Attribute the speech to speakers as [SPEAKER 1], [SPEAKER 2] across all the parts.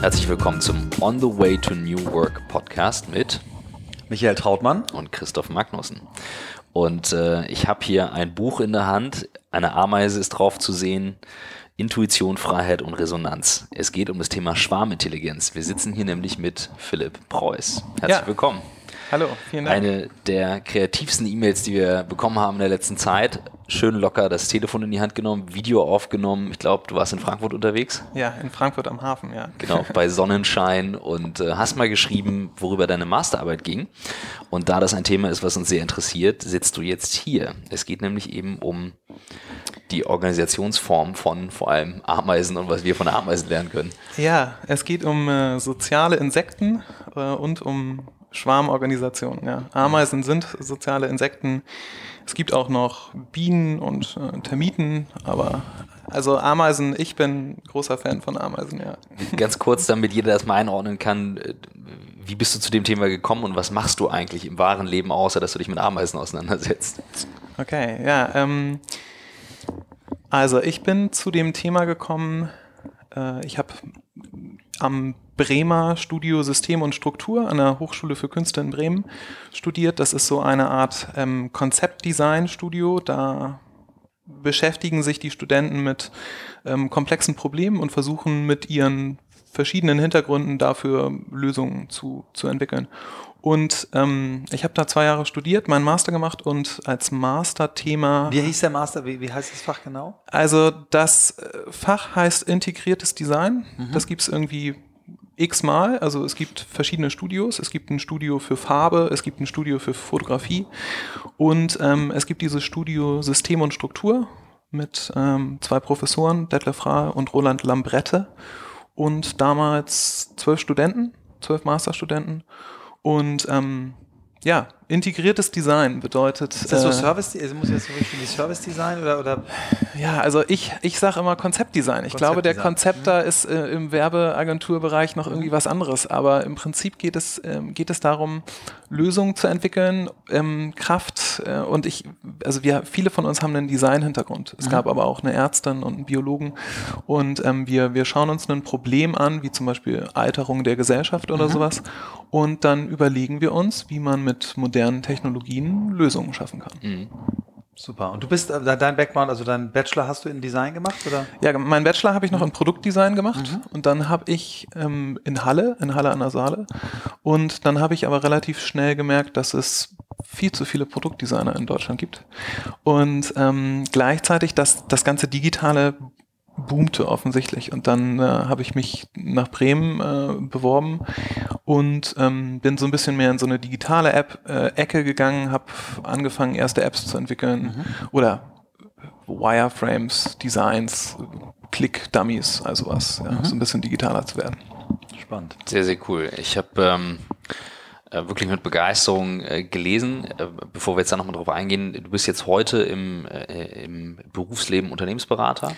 [SPEAKER 1] Herzlich willkommen zum On the Way to New Work Podcast mit
[SPEAKER 2] Michael Trautmann
[SPEAKER 1] und Christoph Magnussen. Und äh, ich habe hier ein Buch in der Hand. Eine Ameise ist drauf zu sehen. Intuition, Freiheit und Resonanz. Es geht um das Thema Schwarmintelligenz. Wir sitzen hier nämlich mit Philipp Preuß. Herzlich
[SPEAKER 2] Ja.
[SPEAKER 1] willkommen.
[SPEAKER 2] Hallo, vielen Dank.
[SPEAKER 1] Eine der kreativsten E-Mails, die wir bekommen haben in der letzten Zeit. Schön locker das Telefon in die Hand genommen, Video aufgenommen. Ich glaube, du warst in Frankfurt unterwegs.
[SPEAKER 2] ja, in Frankfurt am Hafen, ja.
[SPEAKER 1] Genau, bei Sonnenschein und äh, hast mal geschrieben, worüber deine Masterarbeit ging. Und da das ein Thema ist, was uns sehr interessiert, sitzt du jetzt hier. Es geht nämlich eben um die Organisationsform von vor allem Ameisen und was wir von Ameisen lernen können.
[SPEAKER 2] Ja, es geht um äh, soziale Insekten äh, und um Schwarmorganisationen. Ja. Ameisen sind soziale Insekten. Es gibt auch noch Bienen und äh, Termiten, aber also Ameisen, ich bin großer Fan von Ameisen, ja.
[SPEAKER 1] Ganz kurz, damit jeder das mal einordnen kann, äh, wie bist du zu dem Thema gekommen und was machst du eigentlich im wahren Leben, außer dass du dich mit Ameisen auseinandersetzt?
[SPEAKER 2] Okay, ja. Ähm, also ich bin zu dem Thema gekommen, äh, ich habe am Bremer Studio System und Struktur an der Hochschule für Künste in Bremen studiert. Das ist so eine Art ähm, Konzeptdesign-Studio. Da beschäftigen sich die Studenten mit ähm, komplexen Problemen und versuchen mit ihren verschiedenen Hintergründen dafür Lösungen zu, zu entwickeln. Und ähm, ich habe da zwei Jahre studiert, meinen Master gemacht und als Masterthema.
[SPEAKER 3] Wie hieß der Master? Wie, wie heißt das Fach genau?
[SPEAKER 2] Also das äh, Fach heißt integriertes Design. Das gibt es irgendwie x-mal. Also es gibt verschiedene Studios. Es gibt ein Studio für Farbe, es gibt ein Studio für Fotografie und ähm, es gibt dieses Studio System und Struktur mit ähm, zwei Professoren, Detlef Rahe und Roland Lambrette und damals zwölf Studenten, zwölf Masterstudenten und ähm, ja, integriertes Design bedeutet.
[SPEAKER 3] Ist das so
[SPEAKER 2] äh,
[SPEAKER 3] Service? Also muss ich jetzt so richtig Service Design oder, oder
[SPEAKER 2] ja, also ich, ich sage immer Konzeptdesign. Ich glaube, der
[SPEAKER 3] Konzeptdesign.
[SPEAKER 2] Konzept da ist äh, im Werbeagenturbereich noch irgendwie was anderes. Aber im Prinzip geht es, ähm, geht es darum, Lösungen zu entwickeln, ähm, Kraft. Äh, und ich, also wir, viele von uns haben einen Design-Hintergrund. Es gab aber auch eine Ärztin und einen Biologen. Und ähm, wir, wir schauen uns ein Problem an, wie zum Beispiel Alterung der Gesellschaft oder sowas. Und dann überlegen wir uns, wie man mit modernen Technologien Lösungen schaffen kann.
[SPEAKER 3] super. Und du bist äh, dein Background, also dein Bachelor hast du in Design gemacht oder?
[SPEAKER 2] Ja, meinen Bachelor habe ich noch in Produktdesign gemacht und dann habe ich ähm, in Halle, in Halle an der Saale und dann habe ich aber relativ schnell gemerkt, dass es viel zu viele Produktdesigner in Deutschland gibt und ähm, gleichzeitig das, das ganze Digitale boomte offensichtlich und dann äh, habe ich mich nach Bremen äh, beworben und ähm, bin so ein bisschen mehr in so eine digitale App-Ecke gegangen, habe angefangen erste Apps zu entwickeln oder Wireframes, Designs, Click-Dummies, also was, ja, so ein bisschen digitaler zu werden.
[SPEAKER 3] Spannend.
[SPEAKER 1] Sehr, sehr cool. Ich habe ähm, äh, wirklich mit Begeisterung äh, gelesen. Äh, bevor wir jetzt da nochmal drauf eingehen, du bist jetzt heute im, äh, im Berufsleben Unternehmensberater,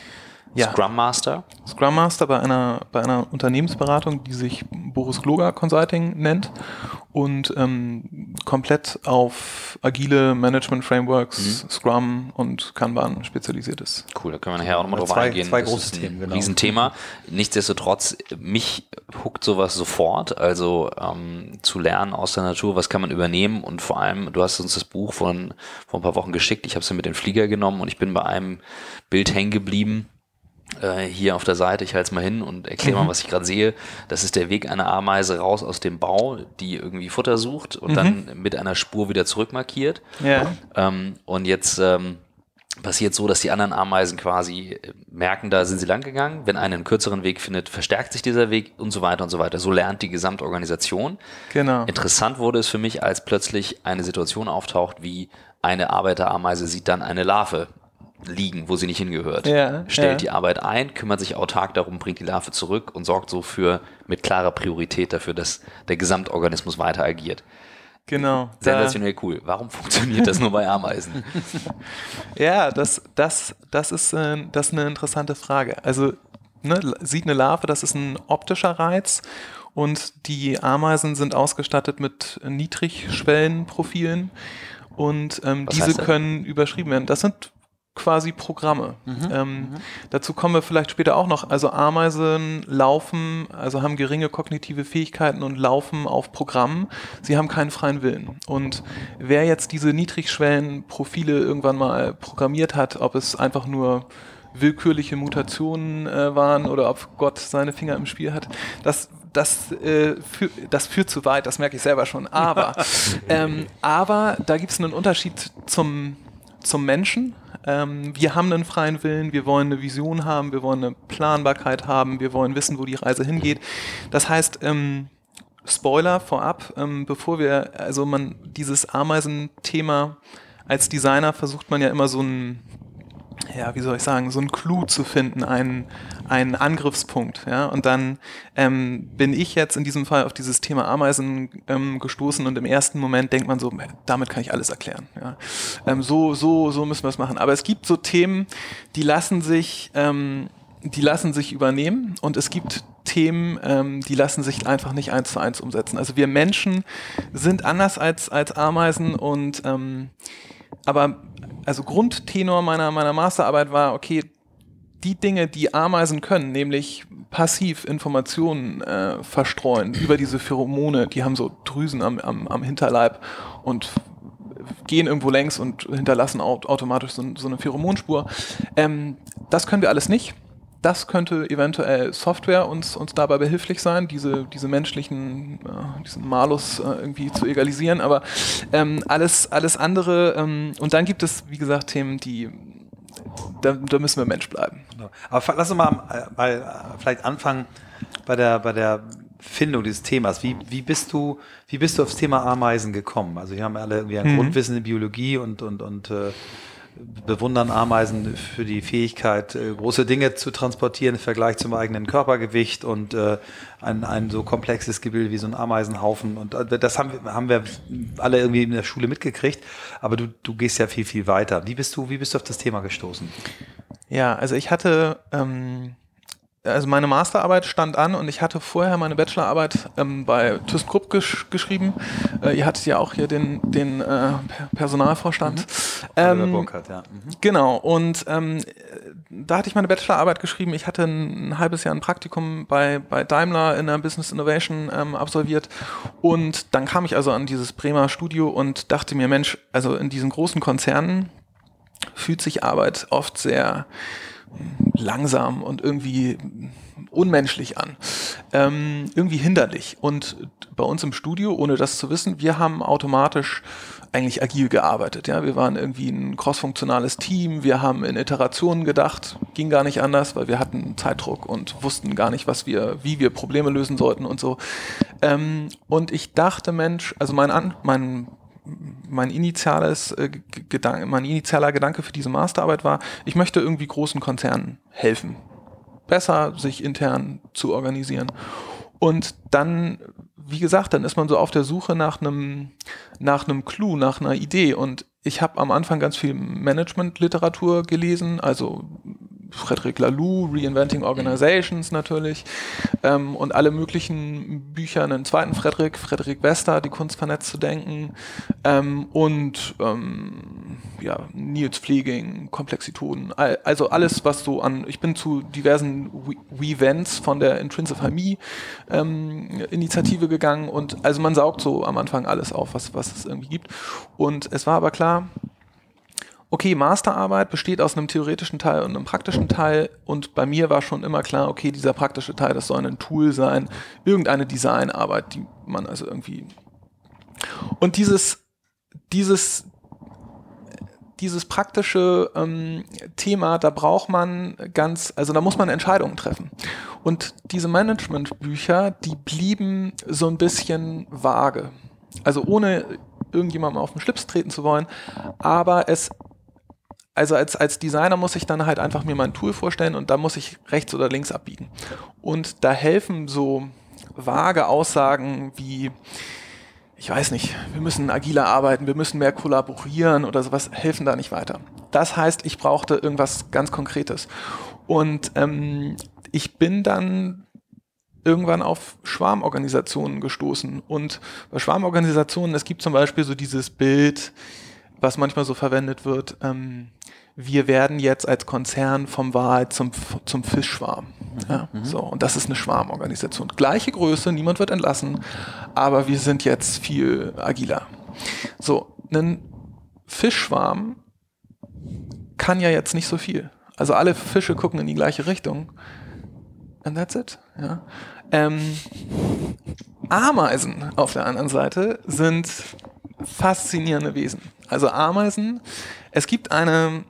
[SPEAKER 2] Ja.
[SPEAKER 1] Scrum Master.
[SPEAKER 2] Scrum Master bei einer, bei einer Unternehmensberatung, die sich Boris Gloger Consulting nennt und ähm, komplett auf agile Management Frameworks, Scrum und Kanban spezialisiert ist.
[SPEAKER 1] Cool, da können wir nachher auch nochmal drauf
[SPEAKER 3] Zwei-
[SPEAKER 1] eingehen.
[SPEAKER 3] zwei
[SPEAKER 1] Das
[SPEAKER 3] große
[SPEAKER 1] ist ein
[SPEAKER 3] Themen, genau.
[SPEAKER 1] Riesenthema. Nichtsdestotrotz, mich huckt sowas sofort. Also ähm, zu lernen aus der Natur, was kann man übernehmen und vor allem, du hast uns das Buch von vor ein paar Wochen geschickt. Ich habe es mir mit den Flieger genommen und ich bin bei einem Bild hängen geblieben. Äh, hier auf der Seite, ich halte es mal hin und erkläre mal, was ich gerade sehe. Das ist der Weg einer Ameise raus aus dem Bau, die irgendwie Futter sucht und dann mit einer Spur wieder zurück markiert.
[SPEAKER 2] Ja.
[SPEAKER 1] Ähm, und jetzt ähm, passiert so, dass die anderen Ameisen quasi äh, merken, da sind sie lang gegangen. Wenn einer einen kürzeren Weg findet, verstärkt sich dieser Weg und so weiter und so weiter. So lernt die Gesamtorganisation.
[SPEAKER 2] Genau.
[SPEAKER 1] Interessant wurde es für mich, als plötzlich eine Situation auftaucht, wie eine Arbeiterameise sieht dann eine Larve liegen, wo sie nicht hingehört.
[SPEAKER 2] Ja,
[SPEAKER 1] Stellt
[SPEAKER 2] ja.
[SPEAKER 1] die Arbeit ein, kümmert sich autark darum, bringt die Larve zurück und sorgt so für mit klarer Priorität dafür, dass der Gesamtorganismus weiter agiert.
[SPEAKER 2] Genau.
[SPEAKER 1] Sensationell cool. Warum funktioniert das nur bei Ameisen?
[SPEAKER 2] ja, das, das, das, ist, äh, das ist eine interessante Frage. Also ne, sieht eine Larve, das ist ein optischer Reiz und die Ameisen sind ausgestattet mit Niedrigschwellenprofilen und ähm, diese können überschrieben werden. Das sind quasi Programme. Ähm, Dazu kommen wir vielleicht später auch noch. Also Ameisen laufen, also haben geringe kognitive Fähigkeiten und laufen auf Programmen. Sie haben keinen freien Willen. Und wer jetzt diese Niedrigschwellenprofile irgendwann mal programmiert hat, ob es einfach nur willkürliche Mutationen äh, waren oder ob Gott seine Finger im Spiel hat, das das, äh, fü das führt zu weit, das merke ich selber schon. Aber, ähm, aber da gibt es einen Unterschied zum, zum Menschen. Ähm, wir haben einen freien Willen, wir wollen eine Vision haben, wir wollen eine Planbarkeit haben, wir wollen wissen, wo die Reise hingeht. Das heißt, ähm, Spoiler vorab, ähm, bevor wir, also man, dieses Ameisenthema als Designer versucht man ja immer so ein, ja, wie soll ich sagen, so ein Clou zu finden, einen, einen Angriffspunkt. Ja? Und dann ähm, bin ich jetzt in diesem Fall auf dieses Thema Ameisen ähm, gestoßen und im ersten Moment denkt man so, damit kann ich alles erklären. Ja? Ähm, so, so, so müssen wir es machen. Aber es gibt so Themen, die lassen sich, ähm, die lassen sich übernehmen und es gibt Themen, ähm, die lassen sich einfach nicht eins zu eins umsetzen. Also wir Menschen sind anders als, als Ameisen und ähm, aber also Grundtenor meiner, meiner Masterarbeit war, okay, die Dinge, die Ameisen können, nämlich passiv Informationen äh, verstreuen über diese Pheromone, die haben so Drüsen am, am, am Hinterleib und gehen irgendwo längs und hinterlassen aut automatisch so, so eine Pheromonspur. Ähm, das können wir alles nicht. Das könnte eventuell Software uns, uns dabei behilflich sein, diese, diese menschlichen, äh, diesen Malus äh, irgendwie zu egalisieren. Aber ähm, alles, alles andere, ähm, und dann gibt es, wie gesagt, Themen, die, da, da müssen wir Mensch bleiben.
[SPEAKER 3] Aber lass uns mal, äh, mal äh, vielleicht anfangen bei der, bei der Findung dieses Themas. Wie, wie, bist du, wie bist du aufs Thema Ameisen gekommen? Also wir haben alle irgendwie ein
[SPEAKER 2] Mhm.
[SPEAKER 3] Grundwissen in Biologie und, und, und äh, bewundern Ameisen für die Fähigkeit, äh, große Dinge zu transportieren im Vergleich zum eigenen Körpergewicht und äh, ein, ein so komplexes Gebilde wie so ein Ameisenhaufen. Und äh, das haben, haben wir alle irgendwie in der Schule mitgekriegt. Aber du, du gehst ja viel, viel weiter. Wie bist du, wie bist du auf das Thema gestoßen?
[SPEAKER 2] Ja, also ich hatte, ähm, also meine Masterarbeit stand an und ich hatte vorher meine Bachelorarbeit ähm, bei ThyssenKrupp gesch geschrieben. Äh, ihr hattet ja auch hier den, den äh, Per- Personalvorstand.
[SPEAKER 3] Oliver
[SPEAKER 2] Ähm,
[SPEAKER 3] Burkhardt, ja. Mhm.
[SPEAKER 2] Genau, und ähm, äh, da hatte ich meine Bachelorarbeit geschrieben. Ich hatte ein, ein halbes Jahr ein Praktikum bei, bei Daimler in der Business Innovation ähm, absolviert. Und dann kam ich also an dieses Bremer Studio und dachte mir, Mensch, also in diesen großen Konzernen fühlt sich Arbeit oft sehr langsam und irgendwie unmenschlich an. Ähm, irgendwie hinderlich. Und bei uns im Studio, ohne das zu wissen, wir haben automatisch eigentlich agil gearbeitet. Ja, wir waren irgendwie ein crossfunktionales Team. Wir haben in Iterationen gedacht, ging gar nicht anders, weil wir hatten Zeitdruck und wussten gar nicht, was wir, wie wir Probleme lösen sollten und so. Ähm, und ich dachte, Mensch, also mein, An mein mein initiales äh, Gedanke, mein initialer Gedanke für diese Masterarbeit war, ich möchte irgendwie großen Konzernen helfen, besser sich intern zu organisieren. Und dann, wie gesagt, dann ist man so auf der Suche nach einem nach einem Clou, nach einer Idee. Und ich habe am Anfang ganz viel Management-Literatur gelesen, also Frederic Laloux, Reinventing Organizations natürlich ähm, und alle möglichen Bücher, einen zweiten Frederic, Frederic Wester, Die Kunst vernetzt zu denken ähm, und ähm, ja, Nils Pfleging, Komplexitoden, all, also alles, was so an, ich bin zu diversen We-Events von der Intrinsify Me ähm, Initiative gegangen und also man saugt so am Anfang alles auf, was, was es irgendwie gibt. Und es war aber klar, okay, Masterarbeit besteht aus einem theoretischen Teil und einem praktischen Teil und bei mir war schon immer klar, okay, dieser praktische Teil, das soll ein Tool sein, irgendeine Designarbeit, die man also irgendwie und dieses, dieses, dieses praktische ähm, Thema, da braucht man ganz, also da muss man Entscheidungen treffen. Und diese Managementbücher, die blieben so ein bisschen vage. Also ohne irgendjemandem auf den Schlips treten zu wollen, aber es also als, als Designer muss ich dann halt einfach mir mein Tool vorstellen und da muss ich rechts oder links abbiegen. Und da helfen so vage Aussagen wie, ich weiß nicht, wir müssen agiler arbeiten, wir müssen mehr kollaborieren oder sowas, helfen da nicht weiter. Das heißt, ich brauchte irgendwas ganz Konkretes. Und ähm, ich bin dann irgendwann auf Schwarmorganisationen gestoßen. Und bei Schwarmorganisationen, es gibt zum Beispiel so dieses Bild, was manchmal so verwendet wird, ähm, wir werden jetzt als Konzern vom Wal zum, zum Fischschwarm. Ja, mhm. so, und das ist eine Schwarmorganisation. Gleiche Größe, niemand wird entlassen, aber wir sind jetzt viel agiler. So, ein Fischschwarm kann ja jetzt nicht so viel. Also alle Fische gucken in die gleiche Richtung. And that's it. Ja. Ähm, Ameisen auf der anderen Seite sind faszinierende Wesen. Also Ameisen, es gibt eine,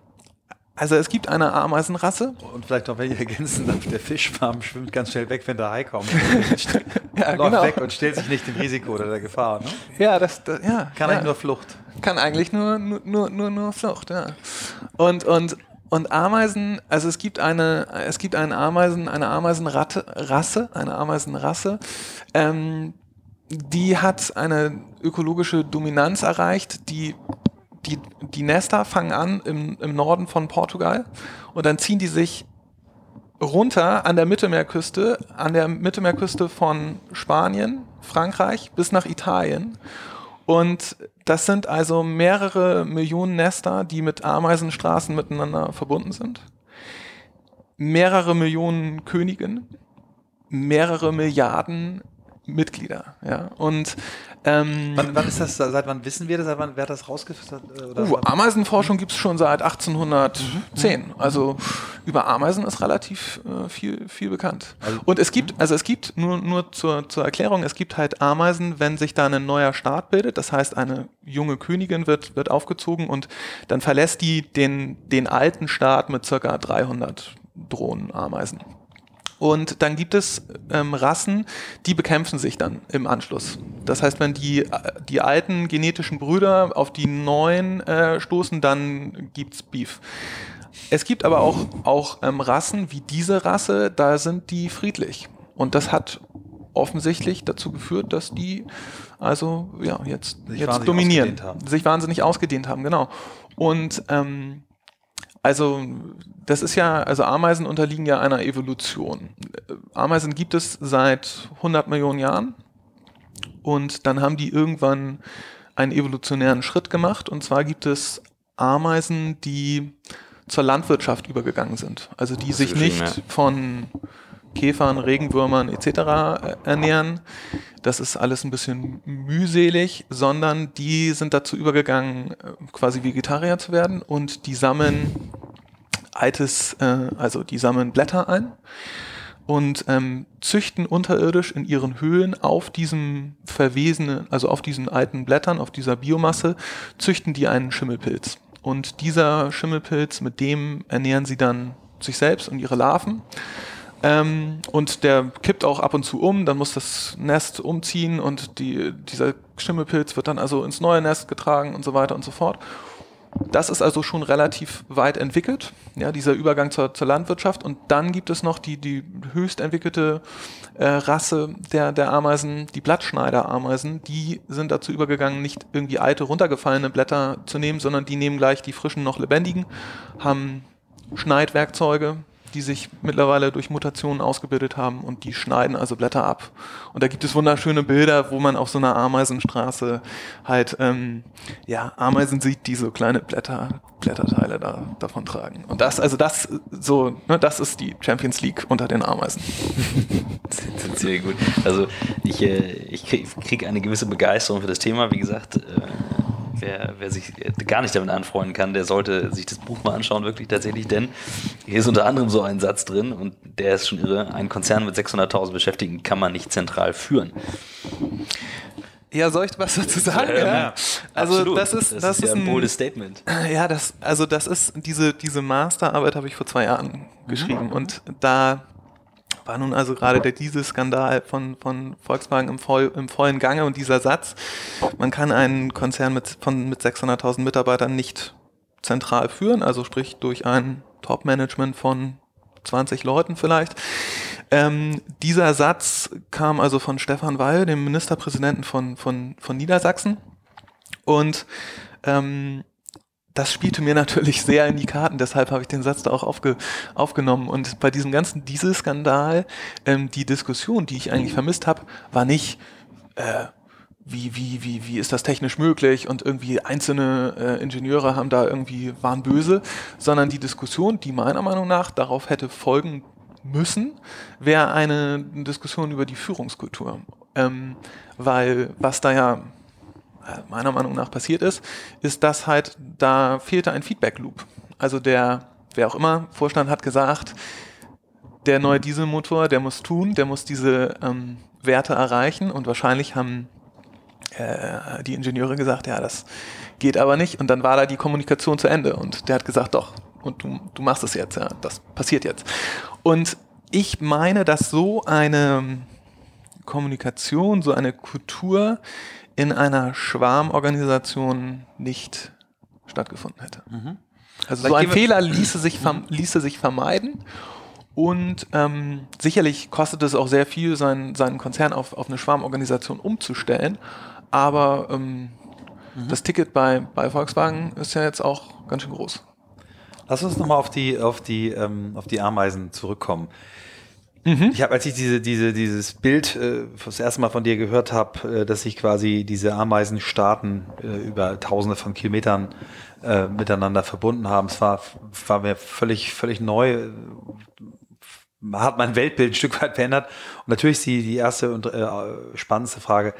[SPEAKER 2] also es gibt eine Ameisenrasse.
[SPEAKER 3] Und vielleicht noch welche ergänzen, der Fischfarm schwimmt ganz schnell weg, wenn der Hai kommt.
[SPEAKER 2] ja,
[SPEAKER 3] läuft
[SPEAKER 2] genau.
[SPEAKER 3] weg und stellt sich nicht dem Risiko oder der Gefahr. Ne?
[SPEAKER 2] Ja, das, das ja.
[SPEAKER 3] Kann
[SPEAKER 2] ja.
[SPEAKER 3] eigentlich nur Flucht.
[SPEAKER 2] Kann eigentlich nur, nur, nur, nur, Flucht, ja. Und, und, und Ameisen, also es gibt eine, es gibt einen Ameisen, eine Ameisenratte, Rasse, eine Ameisenrasse, ähm, die hat eine ökologische Dominanz erreicht, die die, die Nester fangen an im, im Norden von Portugal und dann ziehen die sich runter an der Mittelmeerküste, an der Mittelmeerküste von Spanien, Frankreich bis nach Italien. Und das sind also mehrere Millionen Nester, die mit Ameisenstraßen miteinander verbunden sind. Mehrere Millionen Königinnen, mehrere Milliarden Mitglieder. Ja. Und
[SPEAKER 3] ähm, wann, wann, ist das, seit wann wissen wir das, seit wann, wer hat das rausgefunden?
[SPEAKER 2] Uh, Ameisenforschung gibt es schon seit 1810. Mhm. Also über Ameisen ist relativ äh, viel, viel bekannt. Also, Und es gibt, also es gibt, nur, nur zur, zur Erklärung, es gibt halt Ameisen, wenn sich da ein neuer Staat bildet, das heißt eine junge Königin wird, wird aufgezogen und dann verlässt die den, den alten Staat mit circa 300 Drohnenameisen. Und dann gibt es ähm, Rassen, die bekämpfen sich dann im Anschluss. Das heißt, wenn die, die alten genetischen Brüder auf die neuen äh, stoßen, dann gibt's Beef. Es gibt aber auch, auch ähm, Rassen wie diese Rasse, da sind die friedlich. Und das hat offensichtlich dazu geführt, dass die also ja jetzt, sich jetzt dominieren, sich wahnsinnig ausgedehnt haben, genau. Und ähm, also das ist ja, also Ameisen unterliegen ja einer Evolution. Ameisen gibt es seit 100 Millionen Jahren und dann haben die irgendwann einen evolutionären Schritt gemacht und zwar gibt es Ameisen, die zur Landwirtschaft übergegangen sind. Also die sich nicht von Käfern, Regenwürmern etc. Äh, ernähren. Das ist alles ein bisschen mühselig, sondern die sind dazu übergegangen, äh, quasi Vegetarier zu werden und die sammeln altes, äh, also die sammeln Blätter ein und ähm, züchten unterirdisch in ihren Höhlen auf diesem verwesenen, also auf diesen alten Blättern, auf dieser Biomasse, züchten die einen Schimmelpilz. Und dieser Schimmelpilz, mit dem ernähren sie dann sich selbst und ihre Larven. Ähm, und der kippt auch ab und zu um, dann muss das Nest umziehen und die, dieser Schimmelpilz wird dann also ins neue Nest getragen und so weiter und so fort. Das ist also schon relativ weit entwickelt, ja, dieser Übergang zur, zur Landwirtschaft. Und dann gibt es noch die, die höchst entwickelte äh, Rasse der, der Ameisen, die Blattschneiderameisen. Die sind dazu übergegangen, nicht irgendwie alte, runtergefallene Blätter zu nehmen, sondern die nehmen gleich die frischen, noch lebendigen, haben Schneidwerkzeuge, die sich mittlerweile durch Mutationen ausgebildet haben und die schneiden also Blätter ab. Und da gibt es wunderschöne Bilder, wo man auf so einer Ameisenstraße halt ähm, ja Ameisen sieht, die so kleine Blätter, Blätterteile da, davon tragen. Und das, also das so, ne, das ist die Champions League unter den Ameisen.
[SPEAKER 1] Sehr gut. Also ich, äh, ich kriege krieg eine gewisse Begeisterung für das Thema. Wie gesagt, äh, wer, wer sich gar nicht damit anfreunden kann, der sollte sich das Buch mal anschauen, wirklich tatsächlich, denn hier ist unter anderem so ein Satz drin und der ist schon irre. Ein Konzern mit 600.000 Beschäftigten kann man nicht zentral führen.
[SPEAKER 2] Ja, soll ich was dazu sagen?
[SPEAKER 1] Ähm,
[SPEAKER 2] ja. Also
[SPEAKER 1] absolut.
[SPEAKER 2] das ist
[SPEAKER 1] das,
[SPEAKER 2] das
[SPEAKER 1] ist, ja ein boldes Statement.
[SPEAKER 2] Ja, das also das ist diese diese Masterarbeit habe ich vor zwei Jahren geschrieben und da war nun also gerade der Dieselskandal von, von Volkswagen im, voll, im vollen Gange und dieser Satz, man kann einen Konzern mit, mit 600.000 Mitarbeitern nicht zentral führen, also sprich durch ein Top-Management von 20 Leuten vielleicht. Ähm, dieser Satz kam also von Stefan Weil, dem Ministerpräsidenten von, von, von Niedersachsen. Und ähm, das spielte mir natürlich sehr in die Karten, deshalb habe ich den Satz da auch aufge, aufgenommen. Und bei diesem ganzen Dieselskandal, ähm, die Diskussion, die ich eigentlich vermisst habe, war nicht, äh, wie, wie, wie, wie ist das technisch möglich und irgendwie einzelne äh, Ingenieure haben da irgendwie, waren böse, sondern die Diskussion, die meiner Meinung nach darauf hätte folgen müssen, wäre eine Diskussion über die Führungskultur. Ähm, weil was da ja meiner Meinung nach passiert ist, ist, dass halt da fehlte ein Feedback-Loop. Also der, wer auch immer, Vorstand hat gesagt, der neue Dieselmotor, der muss tun, der muss diese ähm, Werte erreichen und wahrscheinlich haben äh, die Ingenieure gesagt, ja, das geht aber nicht. Und dann war da die Kommunikation zu Ende und der hat gesagt, doch, und du, du machst es jetzt, ja, das passiert jetzt. Und ich meine, dass so eine Kommunikation, so eine Kultur in einer Schwarmorganisation nicht stattgefunden hätte. Mhm. Also so ein Fehler ließe sich, ließe sich vermeiden und ähm, sicherlich kostet es auch sehr viel, sein, seinen Konzern auf, auf eine Schwarmorganisation umzustellen. Aber ähm, mhm. das Ticket bei, bei Volkswagen ist ja jetzt auch ganz schön groß.
[SPEAKER 3] Lass uns nochmal auf die, auf, die, ähm, auf die Ameisen zurückkommen. Mhm. Ich habe, als ich diese, diese, dieses Bild äh, das erste Mal von dir gehört habe, äh, dass sich quasi diese Ameisenstaaten äh, über Tausende von Kilometern äh, miteinander verbunden haben, es war, war mir völlig, völlig neu, hat mein Weltbild ein Stück weit verändert. Und natürlich ist die, die erste und äh, spannendste Frage,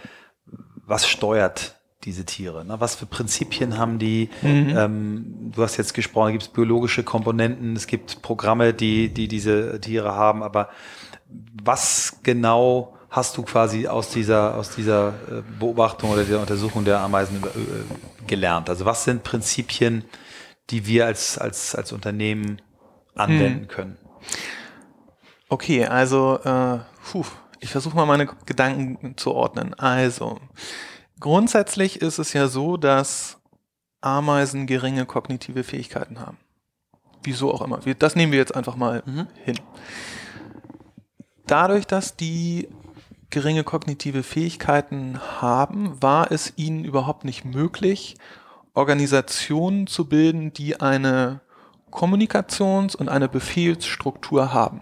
[SPEAKER 3] was steuert diese Tiere? Ne? Was für Prinzipien haben die? Mhm. Ähm, du hast jetzt gesprochen, da gibt es biologische Komponenten, es gibt Programme, die, die diese Tiere haben, aber was genau hast du quasi aus dieser, aus dieser äh, Beobachtung oder der Untersuchung der Ameisen äh, gelernt? Also was sind Prinzipien, die wir als, als, als Unternehmen anwenden mhm. können?
[SPEAKER 2] Okay, also äh, puh, ich versuche mal meine Gedanken zu ordnen. Also, grundsätzlich ist es ja so, dass Ameisen geringe kognitive Fähigkeiten haben. Wieso auch immer. Das nehmen wir jetzt einfach mal mhm. hin. Dadurch, dass die geringe kognitive Fähigkeiten haben, war es ihnen überhaupt nicht möglich, Organisationen zu bilden, die eine Kommunikations- und eine Befehlsstruktur haben.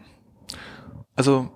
[SPEAKER 2] Also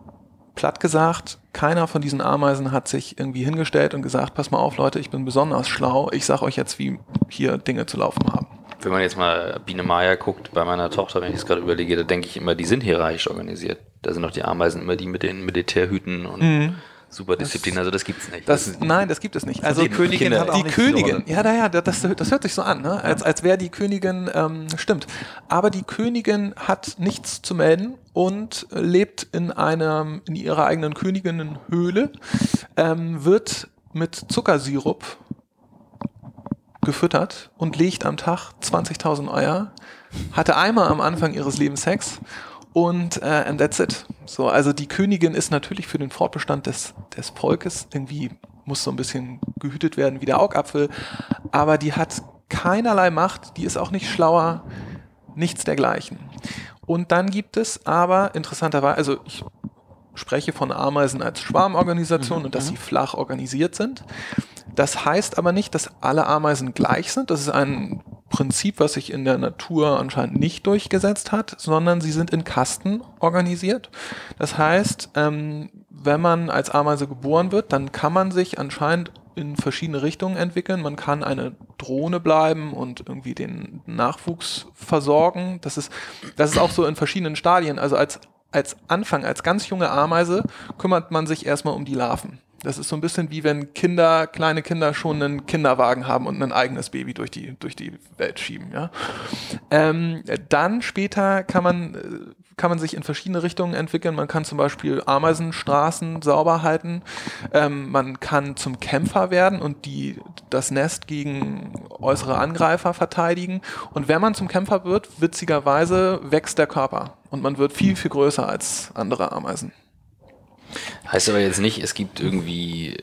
[SPEAKER 2] platt gesagt, keiner von diesen Ameisen hat sich irgendwie hingestellt und gesagt, pass mal auf Leute, ich bin besonders schlau, ich sag euch jetzt, wie hier Dinge zu laufen haben.
[SPEAKER 1] Wenn man jetzt mal Biene Maya guckt, bei meiner Tochter, wenn ich es gerade überlege, da denke ich immer, die sind hierarchisch organisiert. Da sind doch die Ameisen immer die mit den Militärhüten und mhm. Superdisziplin, also das gibt's nicht.
[SPEAKER 2] Das, nein, das gibt es nicht. Also die Königin Kinder, hat auch die Königin, ja, naja, das, das hört sich so an, ne? als, als wäre die Königin, ähm, stimmt. Aber die Königin hat nichts zu melden und lebt in einem, in ihrer eigenen Königinnenhöhle, ähm, wird mit Zuckersirup gefüttert und legt am Tag 20.000 Eier, hatte einmal am Anfang ihres Lebens Sex und äh, and that's it. So, also die Königin ist natürlich für den Fortbestand des, des Volkes irgendwie muss so ein bisschen gehütet werden wie der Augapfel, aber die hat keinerlei Macht, die ist auch nicht schlauer, nichts dergleichen. Und dann gibt es aber interessanterweise, also ich spreche von Ameisen als Schwarmorganisation mhm. und dass sie flach organisiert sind. Das heißt aber nicht, dass alle Ameisen gleich sind. Das ist ein Prinzip, was sich in der Natur anscheinend nicht durchgesetzt hat, sondern sie sind in Kasten organisiert. Das heißt, ähm, wenn man als Ameise geboren wird, dann kann man sich anscheinend in verschiedene Richtungen entwickeln. Man kann eine Drohne bleiben und irgendwie den Nachwuchs versorgen. Das ist, das ist auch so in verschiedenen Stadien. Also als, als Anfang, als ganz junge Ameise kümmert man sich erstmal um die Larven. Das ist so ein bisschen wie wenn Kinder, kleine Kinder schon einen Kinderwagen haben und ein eigenes Baby durch die, durch die Welt schieben. Ja? Ähm, dann später kann man, äh, kann man sich in verschiedene Richtungen entwickeln. Man kann zum Beispiel Ameisenstraßen sauber halten. Ähm, man kann zum Kämpfer werden und die, das Nest gegen äußere Angreifer verteidigen. Und wenn man zum Kämpfer wird, witzigerweise wächst der Körper und man wird viel, viel größer als andere Ameisen.
[SPEAKER 1] Heißt aber jetzt nicht, es gibt irgendwie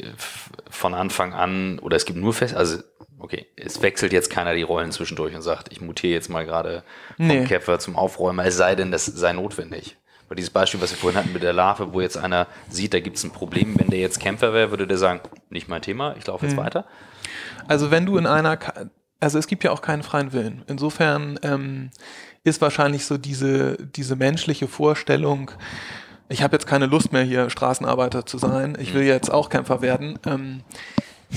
[SPEAKER 1] von Anfang an oder es gibt nur fest, also okay, es wechselt jetzt keiner die Rollen zwischendurch und sagt, ich mutiere jetzt mal gerade vom nee. Käfer zum Aufräumer, es sei denn, das sei notwendig. Weil dieses Beispiel, was wir vorhin hatten mit der Larve, wo jetzt einer sieht, da gibt es ein Problem, wenn der jetzt Kämpfer wäre, würde der sagen, nicht mein Thema, ich laufe jetzt mhm. weiter.
[SPEAKER 2] Also wenn du in einer, also es gibt ja auch keinen freien Willen. Insofern ähm, ist wahrscheinlich so diese, diese menschliche Vorstellung, ich habe jetzt keine Lust mehr hier Straßenarbeiter zu sein, ich will mhm. jetzt auch Kämpfer werden. Ähm,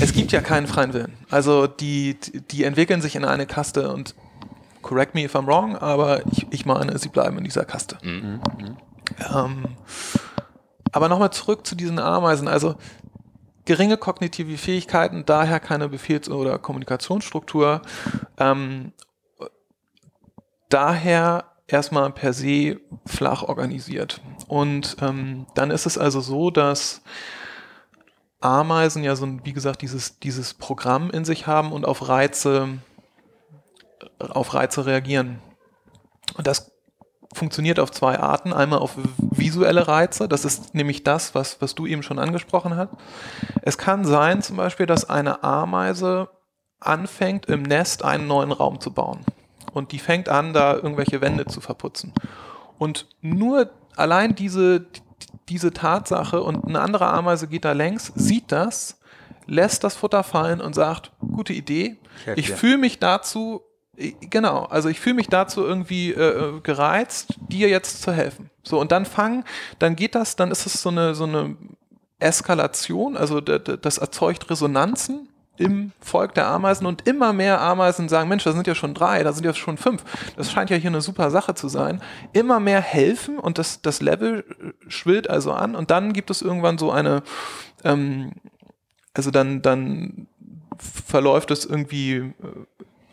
[SPEAKER 2] es gibt ja keinen freien Willen. Also die, die entwickeln sich in eine Kaste und correct me if I'm wrong, aber ich, ich meine, sie bleiben in dieser Kaste. Mhm. Ähm, aber nochmal zurück zu diesen Ameisen. Also geringe kognitive Fähigkeiten, daher keine Befehls- oder Kommunikationsstruktur. Ähm, daher erstmal per se flach organisiert. Und ähm, dann ist es also so, dass Ameisen ja so, wie gesagt, dieses, dieses Programm in sich haben und auf Reize, auf Reize reagieren. Und das funktioniert auf zwei Arten. Einmal auf visuelle Reize, das ist nämlich das, was, was du eben schon angesprochen hast. Es kann sein zum Beispiel, dass eine Ameise anfängt, im Nest einen neuen Raum zu bauen. Und die fängt an, da irgendwelche Wände zu verputzen. Und nur allein diese, diese Tatsache und eine andere Ameise geht da längs, sieht das, lässt das Futter fallen und sagt, gute Idee, ich fühle mich dazu, genau, also ich fühle mich dazu irgendwie äh, gereizt, dir jetzt zu helfen. So, und dann fangen, dann geht das, dann ist es so eine, so eine Eskalation, also das erzeugt Resonanzen im Volk der Ameisen und immer mehr Ameisen sagen, Mensch, da sind ja schon drei, da sind ja schon fünf. Das scheint ja hier eine super Sache zu sein. Immer mehr helfen und das, das Level schwillt also an und dann gibt es irgendwann so eine, ähm, also dann, dann verläuft es irgendwie äh,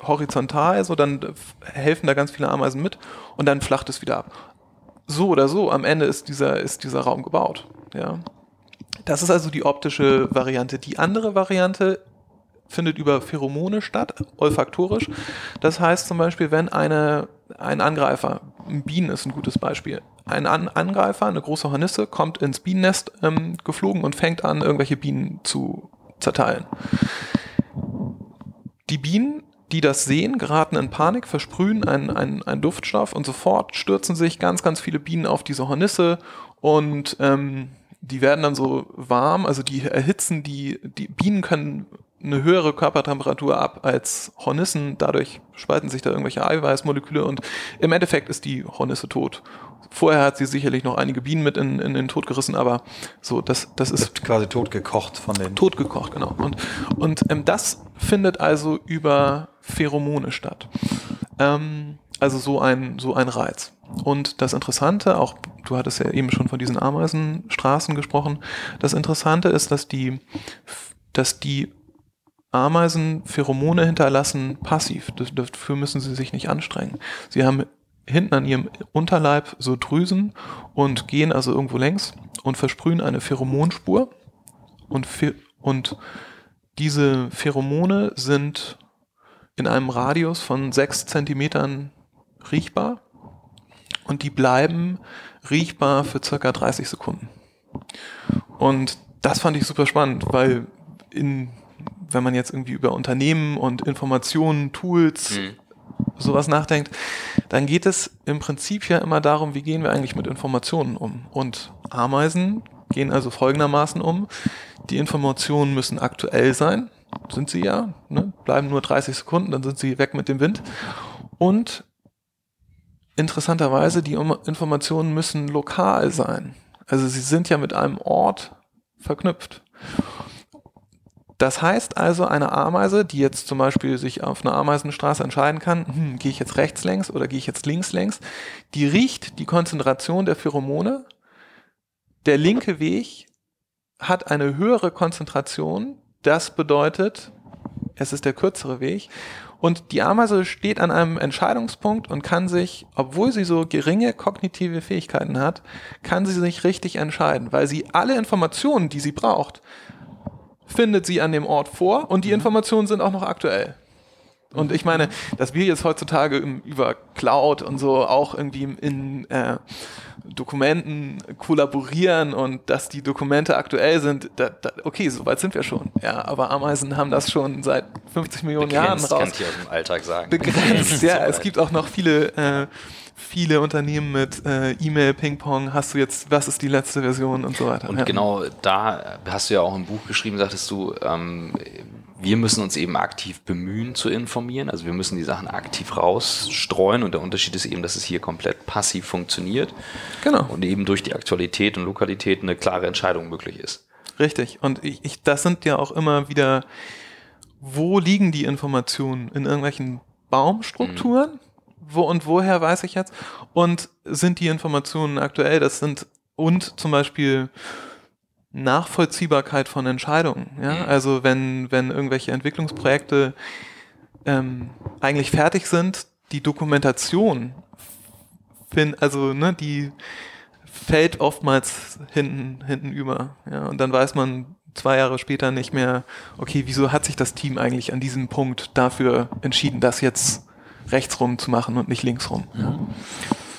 [SPEAKER 2] horizontal, so dann helfen da ganz viele Ameisen mit und dann flacht es wieder ab. So oder so, am Ende ist dieser, ist dieser Raum gebaut. Ja. Das ist also die optische Variante. Die andere Variante findet über Pheromone statt, olfaktorisch. Das heißt zum Beispiel, wenn eine, ein Angreifer, Bienen ist ein gutes Beispiel, ein An Angreifer, eine große Hornisse, kommt ins Bienennest ähm, geflogen und fängt an, irgendwelche Bienen zu zerteilen. Die Bienen, die das sehen, geraten in Panik, versprühen einen, einen, einen Duftstoff und sofort stürzen sich ganz, ganz viele Bienen auf diese Hornisse und ähm, die werden dann so warm, also die erhitzen die, die Bienen können eine höhere Körpertemperatur ab als Hornissen. Dadurch spalten sich da irgendwelche Eiweißmoleküle und im Endeffekt ist die Hornisse tot. Vorher hat sie sicherlich noch einige Bienen mit in, in den Tod gerissen, aber so, das, das ist.
[SPEAKER 3] Wird quasi totgekocht von den.
[SPEAKER 2] Totgekocht, genau. Und, und ähm, das findet also über Pheromone statt. Ähm, also so ein, so ein Reiz. Und das Interessante, auch du hattest ja eben schon von diesen Ameisenstraßen gesprochen, das Interessante ist, dass die, dass die Ameisen Pheromone hinterlassen passiv. Dafür müssen sie sich nicht anstrengen. Sie haben hinten an ihrem Unterleib so Drüsen und gehen also irgendwo längs und versprühen eine Pheromonspur. Und, und diese Pheromone sind in einem Radius von sechs Zentimetern riechbar und die bleiben riechbar für circa 30 Sekunden. Und das fand ich super spannend, weil in wenn man jetzt irgendwie über Unternehmen und Informationen, Tools, mhm. sowas nachdenkt, dann geht es im Prinzip ja immer darum, wie gehen wir eigentlich mit Informationen um. Und Ameisen gehen also folgendermaßen um. Die Informationen müssen aktuell sein, sind sie ja, ne? bleiben nur 30 Sekunden, dann sind sie weg mit dem Wind. Und interessanterweise, die Informationen müssen lokal sein. Also sie sind ja mit einem Ort verknüpft. Das heißt also, eine Ameise, die jetzt zum Beispiel sich auf einer Ameisenstraße entscheiden kann, hm, gehe ich jetzt rechts längs oder gehe ich jetzt links längs, die riecht die Konzentration der Pheromone. Der linke Weg hat eine höhere Konzentration. Das bedeutet, es ist der kürzere Weg. Und die Ameise steht an einem Entscheidungspunkt und kann sich, obwohl sie so geringe kognitive Fähigkeiten hat, kann sie sich richtig entscheiden, weil sie alle Informationen, die sie braucht, findet sie an dem Ort vor und die mhm. Informationen sind auch noch aktuell. Und ich meine, dass wir jetzt heutzutage über Cloud und so auch irgendwie in äh, Dokumenten kollaborieren und dass die Dokumente aktuell sind, da, da, okay, soweit sind wir schon. Ja, aber Ameisen haben das schon seit 50 Millionen Begrenzt, Jahren raus.
[SPEAKER 1] Kann ich aus dem Alltag sagen.
[SPEAKER 2] Begrenzt, ja. Es gibt auch noch viele äh, viele Unternehmen mit äh, E-Mail, Ping-Pong, hast du jetzt, was ist die letzte Version und so weiter.
[SPEAKER 1] Und ja. genau da hast du ja auch im Buch geschrieben, sagtest du, ähm, wir müssen uns eben aktiv bemühen zu informieren. Also wir müssen die Sachen aktiv rausstreuen und der Unterschied ist eben, dass es hier komplett passiv funktioniert.
[SPEAKER 2] Genau.
[SPEAKER 1] Und eben durch die Aktualität und Lokalität eine klare Entscheidung möglich ist.
[SPEAKER 2] Richtig. Und ich, ich, das sind ja auch immer wieder, wo liegen die Informationen? In irgendwelchen Baumstrukturen? Mhm. Wo und woher weiß ich jetzt? Und sind die Informationen aktuell? Das sind und zum Beispiel Nachvollziehbarkeit von Entscheidungen. Ja? Mhm. Also wenn, wenn irgendwelche Entwicklungsprojekte ähm, eigentlich fertig sind, die Dokumentation, find, also ne, die fällt oftmals hinten, hinten über. Ja? Und dann weiß man zwei Jahre später nicht mehr, okay, wieso hat sich das Team eigentlich an diesem Punkt dafür entschieden, das jetzt rechtsrum zu machen und nicht linksrum. Ja.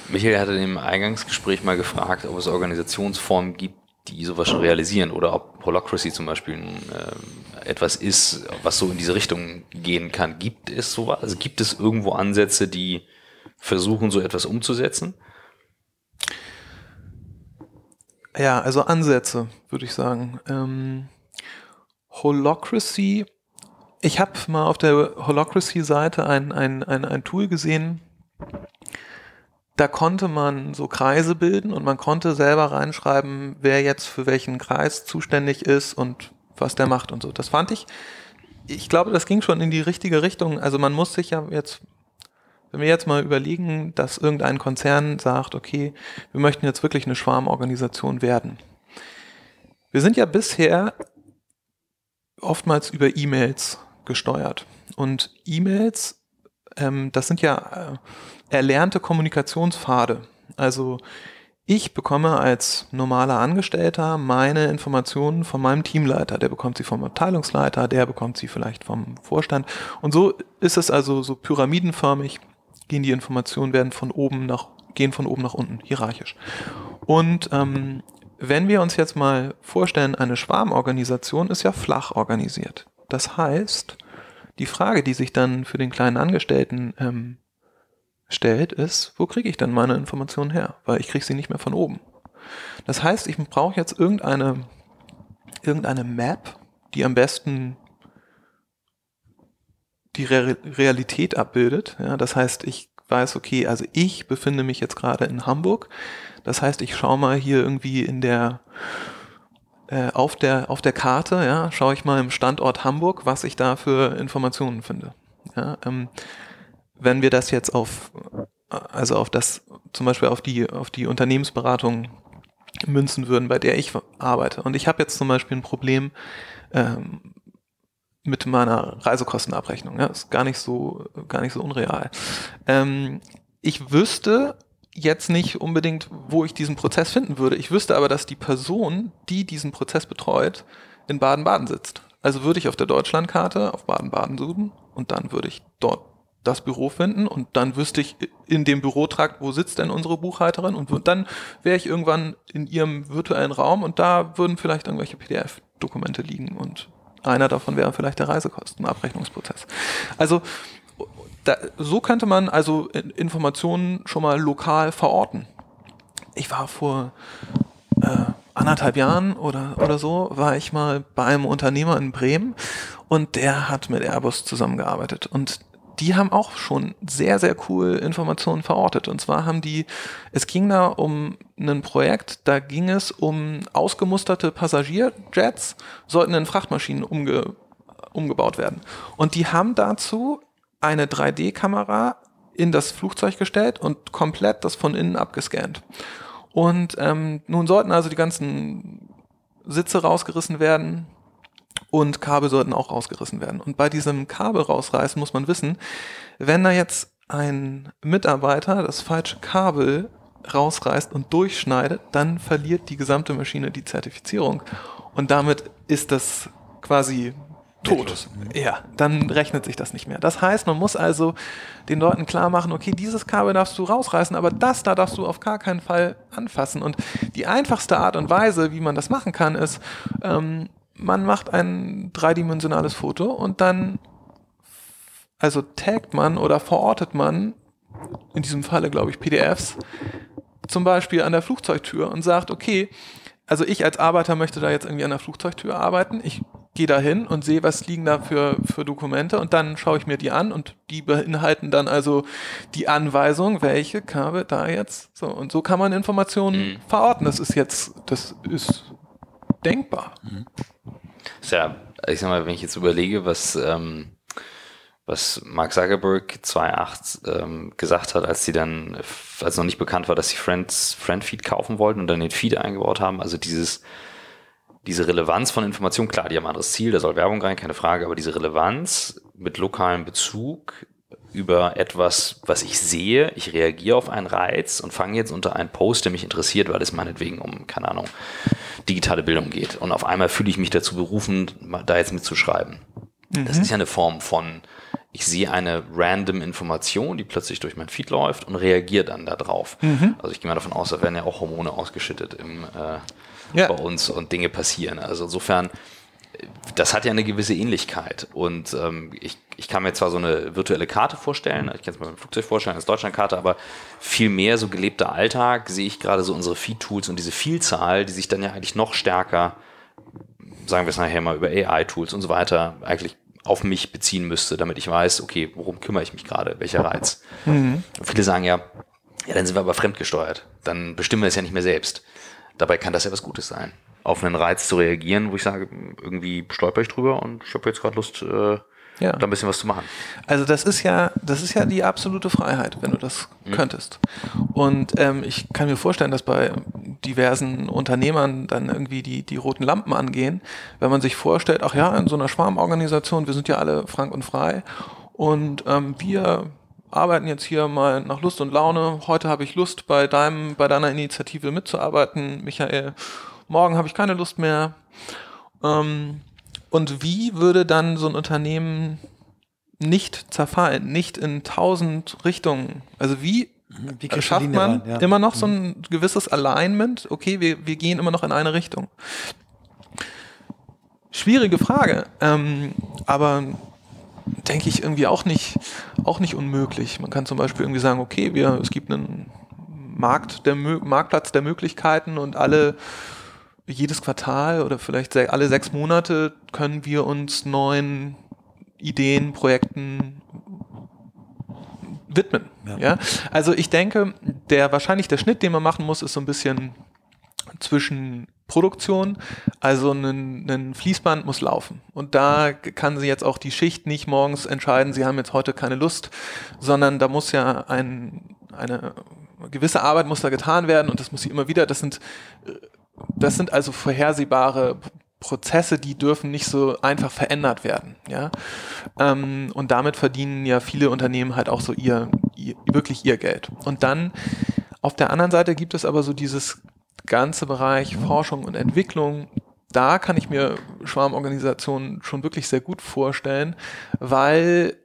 [SPEAKER 1] Michael hatte im Eingangsgespräch mal gefragt, ob es Organisationsformen gibt, die sowas schon realisieren oder ob Holacracy zum Beispiel äh, etwas ist, was so in diese Richtung gehen kann. Gibt es sowas? Also gibt es irgendwo Ansätze, die versuchen, so etwas umzusetzen?
[SPEAKER 2] Ja, also Ansätze, würde ich sagen. Ähm, Holocracy, ich habe mal auf der Holocracy-Seite ein, ein, ein, ein Tool gesehen, da konnte man so Kreise bilden und man konnte selber reinschreiben, wer jetzt für welchen Kreis zuständig ist und was der macht und so. Das fand ich, ich glaube, das ging schon in die richtige Richtung. Also man muss sich ja jetzt, wenn wir jetzt mal überlegen, dass irgendein Konzern sagt, okay, wir möchten jetzt wirklich eine Schwarmorganisation werden. Wir sind ja bisher oftmals über E-Mails gesteuert. Und E-Mails, ähm, das sind ja äh, erlernte Kommunikationspfade. Also ich bekomme als normaler Angestellter meine Informationen von meinem Teamleiter. Der bekommt sie vom Abteilungsleiter, der bekommt sie vielleicht vom Vorstand. Und so ist es also so pyramidenförmig, gehen die Informationen, werden von oben nach, gehen von oben nach unten, hierarchisch. Und ähm, wenn wir uns jetzt mal vorstellen, eine Schwarmorganisation ist ja flach organisiert. Das heißt, die Frage, die sich dann für den kleinen Angestellten ähm, stellt, ist, wo kriege ich denn meine Informationen her? Weil ich kriege sie nicht mehr von oben. Das heißt, ich brauche jetzt irgendeine, irgendeine Map, die am besten die Re Realität abbildet. Ja, das heißt, ich weiß, okay, also ich befinde mich jetzt gerade in Hamburg. Das heißt, ich schaue mal hier irgendwie in der äh, auf der auf der Karte, ja, schaue ich mal im Standort Hamburg, was ich da für Informationen finde. Ja, ähm, wenn wir das jetzt auf, also auf das, zum Beispiel auf die, auf die Unternehmensberatung münzen würden, bei der ich arbeite. Und ich habe jetzt zum Beispiel ein Problem ähm, mit meiner Reisekostenabrechnung. Ja, ist gar nicht so, gar nicht so unreal. Ähm, ich wüsste jetzt nicht unbedingt, wo ich diesen Prozess finden würde. Ich wüsste aber, dass die Person, die diesen Prozess betreut, in Baden-Baden sitzt. Also würde ich auf der Deutschlandkarte auf Baden-Baden suchen und dann würde ich dort das Büro finden und dann wüsste ich in dem Bürotrakt, wo sitzt denn unsere Buchhalterin und dann wäre ich irgendwann in ihrem virtuellen Raum und da würden vielleicht irgendwelche PDF-Dokumente liegen und einer davon wäre vielleicht der Reisekostenabrechnungsprozess. Also da, so könnte man also Informationen schon mal lokal verorten. Ich war vor äh, anderthalb Jahren oder, oder so, war ich mal bei einem Unternehmer in Bremen und der hat mit Airbus zusammengearbeitet und die haben auch schon sehr, sehr cool Informationen verortet. Und zwar haben die, es ging da um ein Projekt, da ging es um ausgemusterte Passagierjets, sollten in Frachtmaschinen umge, umgebaut werden. Und die haben dazu eine 3D-Kamera in das Flugzeug gestellt und komplett das von innen abgescannt. Und ähm, nun sollten also die ganzen Sitze rausgerissen werden, und Kabel sollten auch rausgerissen werden. Und bei diesem Kabel rausreißen muss man wissen, wenn da jetzt ein Mitarbeiter das falsche Kabel rausreißt und durchschneidet, dann verliert die gesamte Maschine die Zertifizierung. Und damit ist das quasi tot. Ja, dann rechnet sich das nicht mehr. Das heißt, man muss also den Leuten klar machen, okay, dieses Kabel darfst du rausreißen, aber das da darfst du auf gar keinen Fall anfassen. Und die einfachste Art und Weise, wie man das machen kann, ist, ähm, man macht ein dreidimensionales Foto und dann, also taggt man oder verortet man, in diesem Falle glaube ich PDFs, zum Beispiel an der Flugzeugtür und sagt, okay, also ich als Arbeiter möchte da jetzt irgendwie an der Flugzeugtür arbeiten. Ich gehe da hin und sehe, was liegen da für, für Dokumente und dann schaue ich mir die an und die beinhalten dann also die Anweisung, welche Kabel da jetzt so und so kann man Informationen mhm. verorten. Das ist jetzt, das ist denkbar.
[SPEAKER 1] Ist ja, ich sag mal, wenn ich jetzt überlege, was, ähm, was Mark Zuckerberg 2.8 ähm, gesagt hat, als sie dann, als noch nicht bekannt war, dass sie Friends, Friendfeed kaufen wollten und dann den Feed eingebaut haben, also dieses, diese Relevanz von Informationen, klar, die haben ein anderes Ziel, da soll Werbung rein, keine Frage, aber diese Relevanz mit lokalem Bezug über etwas, was ich sehe, ich reagiere auf einen Reiz und fange jetzt unter einen Post, der mich interessiert, weil es meinetwegen um, keine Ahnung, digitale Bildung geht. Und auf einmal fühle ich mich dazu berufen, da jetzt mitzuschreiben. Mhm. Das ist ja eine Form von, ich sehe eine random Information, die plötzlich durch mein Feed läuft und reagiere dann darauf. Mhm. Also ich gehe mal davon aus, da werden ja auch Hormone ausgeschüttet im, äh, ja. bei uns und Dinge passieren. Also insofern, das hat ja eine gewisse Ähnlichkeit. Und ähm, ich, ich kann mir zwar so eine virtuelle Karte vorstellen, ich kann es mir beim Flugzeug vorstellen als Deutschlandkarte, aber viel mehr so gelebter Alltag sehe ich gerade so unsere Feed-Tools und diese Vielzahl, die sich dann ja eigentlich noch stärker, sagen wir es nachher mal über AI-Tools und so weiter, eigentlich auf mich beziehen müsste, damit ich weiß, okay, worum kümmere ich mich gerade, welcher Reiz. Mhm. Viele sagen ja, ja, dann sind wir aber fremdgesteuert. Dann bestimmen wir es ja nicht mehr selbst. Dabei kann das ja was Gutes sein auf einen Reiz zu reagieren, wo ich sage, irgendwie stolper ich drüber und ich habe jetzt gerade Lust, äh, ja. da ein bisschen was zu machen.
[SPEAKER 2] Also das ist ja, das ist ja die absolute Freiheit, wenn du das mhm. könntest. Und ähm, ich kann mir vorstellen, dass bei diversen Unternehmern dann irgendwie die, die roten Lampen angehen, wenn man sich vorstellt, ach ja, in so einer Schwarmorganisation, wir sind ja alle frank und frei und ähm, wir arbeiten jetzt hier mal nach Lust und Laune. Heute habe ich Lust, bei deinem, bei deiner Initiative mitzuarbeiten, Michael morgen habe ich keine Lust mehr. Ähm, und wie würde dann so ein Unternehmen nicht zerfallen, nicht in tausend Richtungen? Also wie, wie schafft man rein, ja. immer noch so ein mhm. gewisses Alignment? Okay, wir, wir gehen immer noch in eine Richtung. Schwierige Frage, ähm, aber denke ich irgendwie auch nicht, auch nicht unmöglich. Man kann zum Beispiel irgendwie sagen, okay, wir, es gibt einen Markt der Marktplatz der Möglichkeiten und alle jedes Quartal oder vielleicht alle sechs Monate können wir uns neuen Ideen, Projekten widmen. Ja. ja. Also ich denke, der wahrscheinlich der Schnitt, den man machen muss, ist so ein bisschen zwischen Produktion, also ein, ein Fließband muss laufen. Und da kann sie jetzt auch die Schicht nicht morgens entscheiden, sie haben jetzt heute keine Lust, sondern da muss ja ein, eine gewisse Arbeit muss da getan werden und das muss sie immer wieder, das sind das sind also vorhersehbare Prozesse, die dürfen nicht so einfach verändert werden. Ja? Ähm, und damit verdienen ja viele Unternehmen halt auch so ihr, ihr, wirklich ihr Geld. Und dann auf der anderen Seite gibt es aber so dieses ganze Bereich Forschung und Entwicklung. Da kann ich mir Schwarmorganisationen schon wirklich sehr gut vorstellen, weil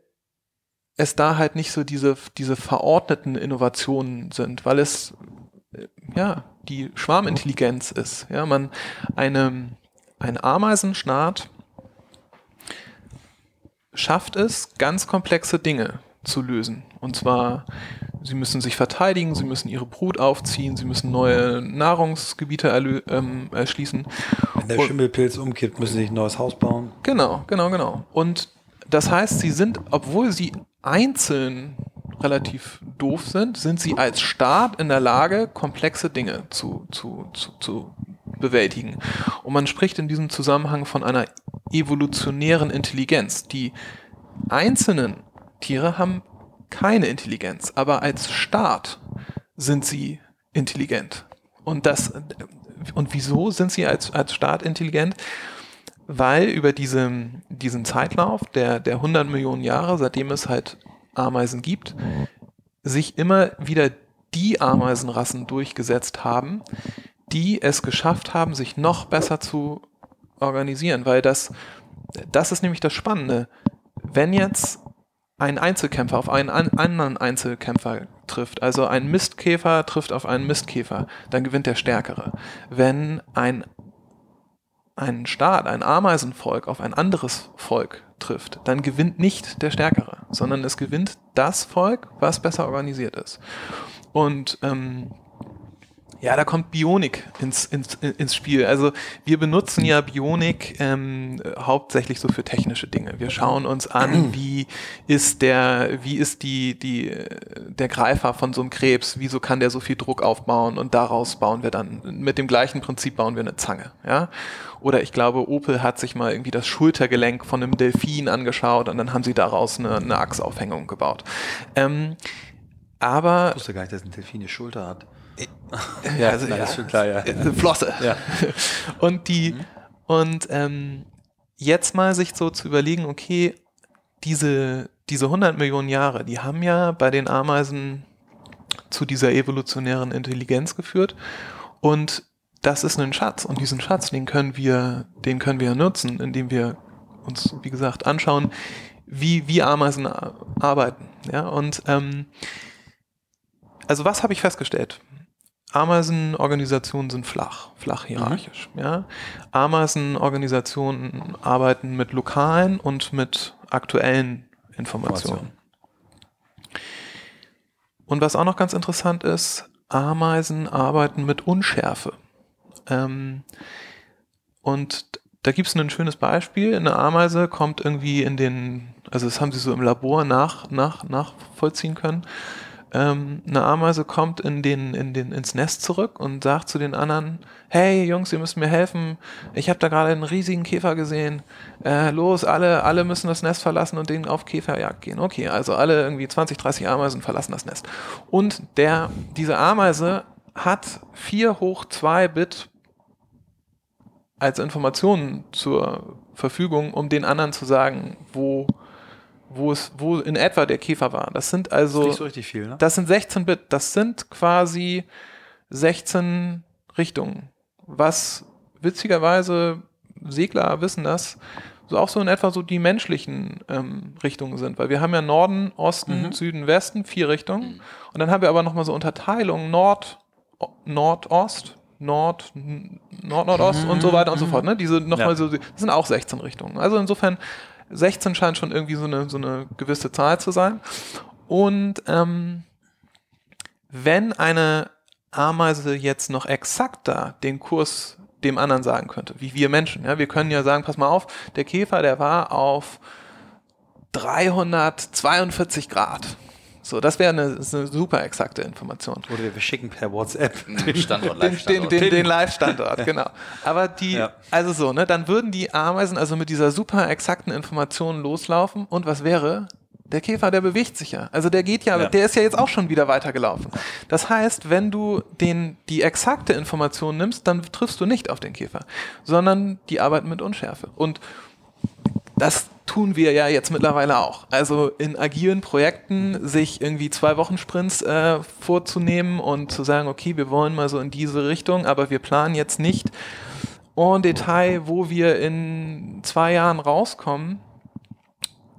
[SPEAKER 2] es da halt nicht so diese, diese verordneten Innovationen sind, weil es ja, die Schwarmintelligenz ist. Ja, man eine, ein Ameisenstaat schafft es, ganz komplexe Dinge zu lösen. Und zwar, sie müssen sich verteidigen, sie müssen ihre Brut aufziehen, sie müssen neue Nahrungsgebiete ähm, erschließen.
[SPEAKER 3] Wenn der Schimmelpilz umkippt, müssen sie sich ein neues Haus bauen.
[SPEAKER 2] Genau, genau, genau. Und das heißt, sie sind, obwohl sie einzeln relativ doof sind, sind sie als Staat in der Lage, komplexe Dinge zu, zu, zu, zu bewältigen. Und man spricht in diesem Zusammenhang von einer evolutionären Intelligenz. Die einzelnen Tiere haben keine Intelligenz, aber als Staat sind sie intelligent. Und das, und wieso sind sie als, als Staat intelligent? Weil über diese, diesen Zeitlauf der, der 100 Millionen Jahre, seitdem es halt Ameisen gibt, sich immer wieder die Ameisenrassen durchgesetzt haben, die es geschafft haben, sich noch besser zu organisieren, weil das, das ist nämlich das Spannende. Wenn jetzt ein Einzelkämpfer auf einen anderen Einzelkämpfer trifft, also ein Mistkäfer trifft auf einen Mistkäfer, dann gewinnt der Stärkere. Wenn ein, ein Staat, ein Ameisenvolk auf ein anderes Volk trifft, dann gewinnt nicht der Stärkere, sondern es gewinnt das Volk, was besser organisiert ist. Und ähm, Ja, da kommt Bionik ins, ins, ins Spiel. Also wir benutzen ja Bionik ähm, hauptsächlich so für technische Dinge. Wir schauen uns an, wie ist der, wie ist die, die, der Greifer von so einem Krebs, wieso kann der so viel Druck aufbauen und daraus bauen wir dann, mit dem gleichen Prinzip bauen wir eine Zange. Ja? Oder ich glaube, Opel hat sich mal irgendwie das Schultergelenk von einem Delfin angeschaut und dann haben sie daraus eine, eine Achsaufhängung gebaut. Ähm, aber.
[SPEAKER 3] Ich wusste gar nicht, dass ein Delfin eine Schulter hat.
[SPEAKER 2] Ja, also, Nein, ja, ist schon klar, ja. Flosse. Ja. Und die, mhm. und ähm, jetzt mal sich so zu überlegen, okay, diese, diese 100 Millionen Jahre, die haben ja bei den Ameisen zu dieser evolutionären Intelligenz geführt und das ist ein Schatz und diesen Schatz, den können wir, den können wir nutzen, indem wir uns, wie gesagt, anschauen, wie, wie Ameisen arbeiten. Ja, und ähm, also was habe ich festgestellt? Ameisenorganisationen sind flach, flach hierarchisch. Mhm. Ja. Ameisenorganisationen arbeiten mit lokalen und mit aktuellen Informationen. Und was auch noch ganz interessant ist, Ameisen arbeiten mit Unschärfe. Ähm, und da gibt es ein schönes Beispiel. Eine Ameise kommt irgendwie in den, also das haben sie so im Labor nach, nach, nachvollziehen können ähm, eine Ameise kommt in den, in den, ins Nest zurück und sagt zu den anderen, hey Jungs, ihr müsst mir helfen, ich habe da gerade einen riesigen Käfer gesehen, äh, los, alle, alle müssen das Nest verlassen und auf Käferjagd gehen. Okay, also alle irgendwie 20, 30 Ameisen verlassen das Nest. Und der, diese Ameise hat 4 hoch 2 Bit als Informationen zur Verfügung, um den anderen zu sagen, wo wo es, wo in etwa der Käfer war. Das sind also. Das ist nicht
[SPEAKER 3] so richtig viel, ne?
[SPEAKER 2] Das sind 16 Bit. Das sind quasi 16 Richtungen. Was witzigerweise, Segler wissen das, so auch so in etwa so die menschlichen ähm, Richtungen sind. Weil wir haben ja Norden, Osten, mhm. Süden, Westen, vier Richtungen. Mhm. Und dann haben wir aber nochmal so Unterteilungen Nord, Nordost, Nord, Nord, Nordost mhm. und so weiter und so fort. Ne? Diese nochmal ja. so, das sind auch 16 Richtungen. Also insofern 16 scheint schon irgendwie so eine, so eine gewisse Zahl zu sein. Und ähm, wenn eine Ameise jetzt noch exakter den Kurs dem anderen sagen könnte, wie wir Menschen, ja, wir können ja sagen, pass mal auf, der Käfer, der war auf 342 Grad. So, das wäre eine, eine, super exakte Information.
[SPEAKER 3] Oder wir schicken per WhatsApp
[SPEAKER 2] den Standort, den, den, den, den Live-Standort, genau. Aber die, ja. also so, ne, dann würden die Ameisen also mit dieser super exakten Information loslaufen und was wäre? Der Käfer, der bewegt sich ja. Also der geht ja, ja, der ist ja jetzt auch schon wieder weitergelaufen. Das heißt, wenn du den, die exakte Information nimmst, dann triffst du nicht auf den Käfer, sondern die arbeiten mit Unschärfe. Und das tun wir ja jetzt mittlerweile auch. Also in agilen Projekten sich irgendwie zwei Wochen Sprints äh, vorzunehmen und zu sagen, okay, wir wollen mal so in diese Richtung, aber wir planen jetzt nicht en Detail, wo wir in zwei Jahren rauskommen,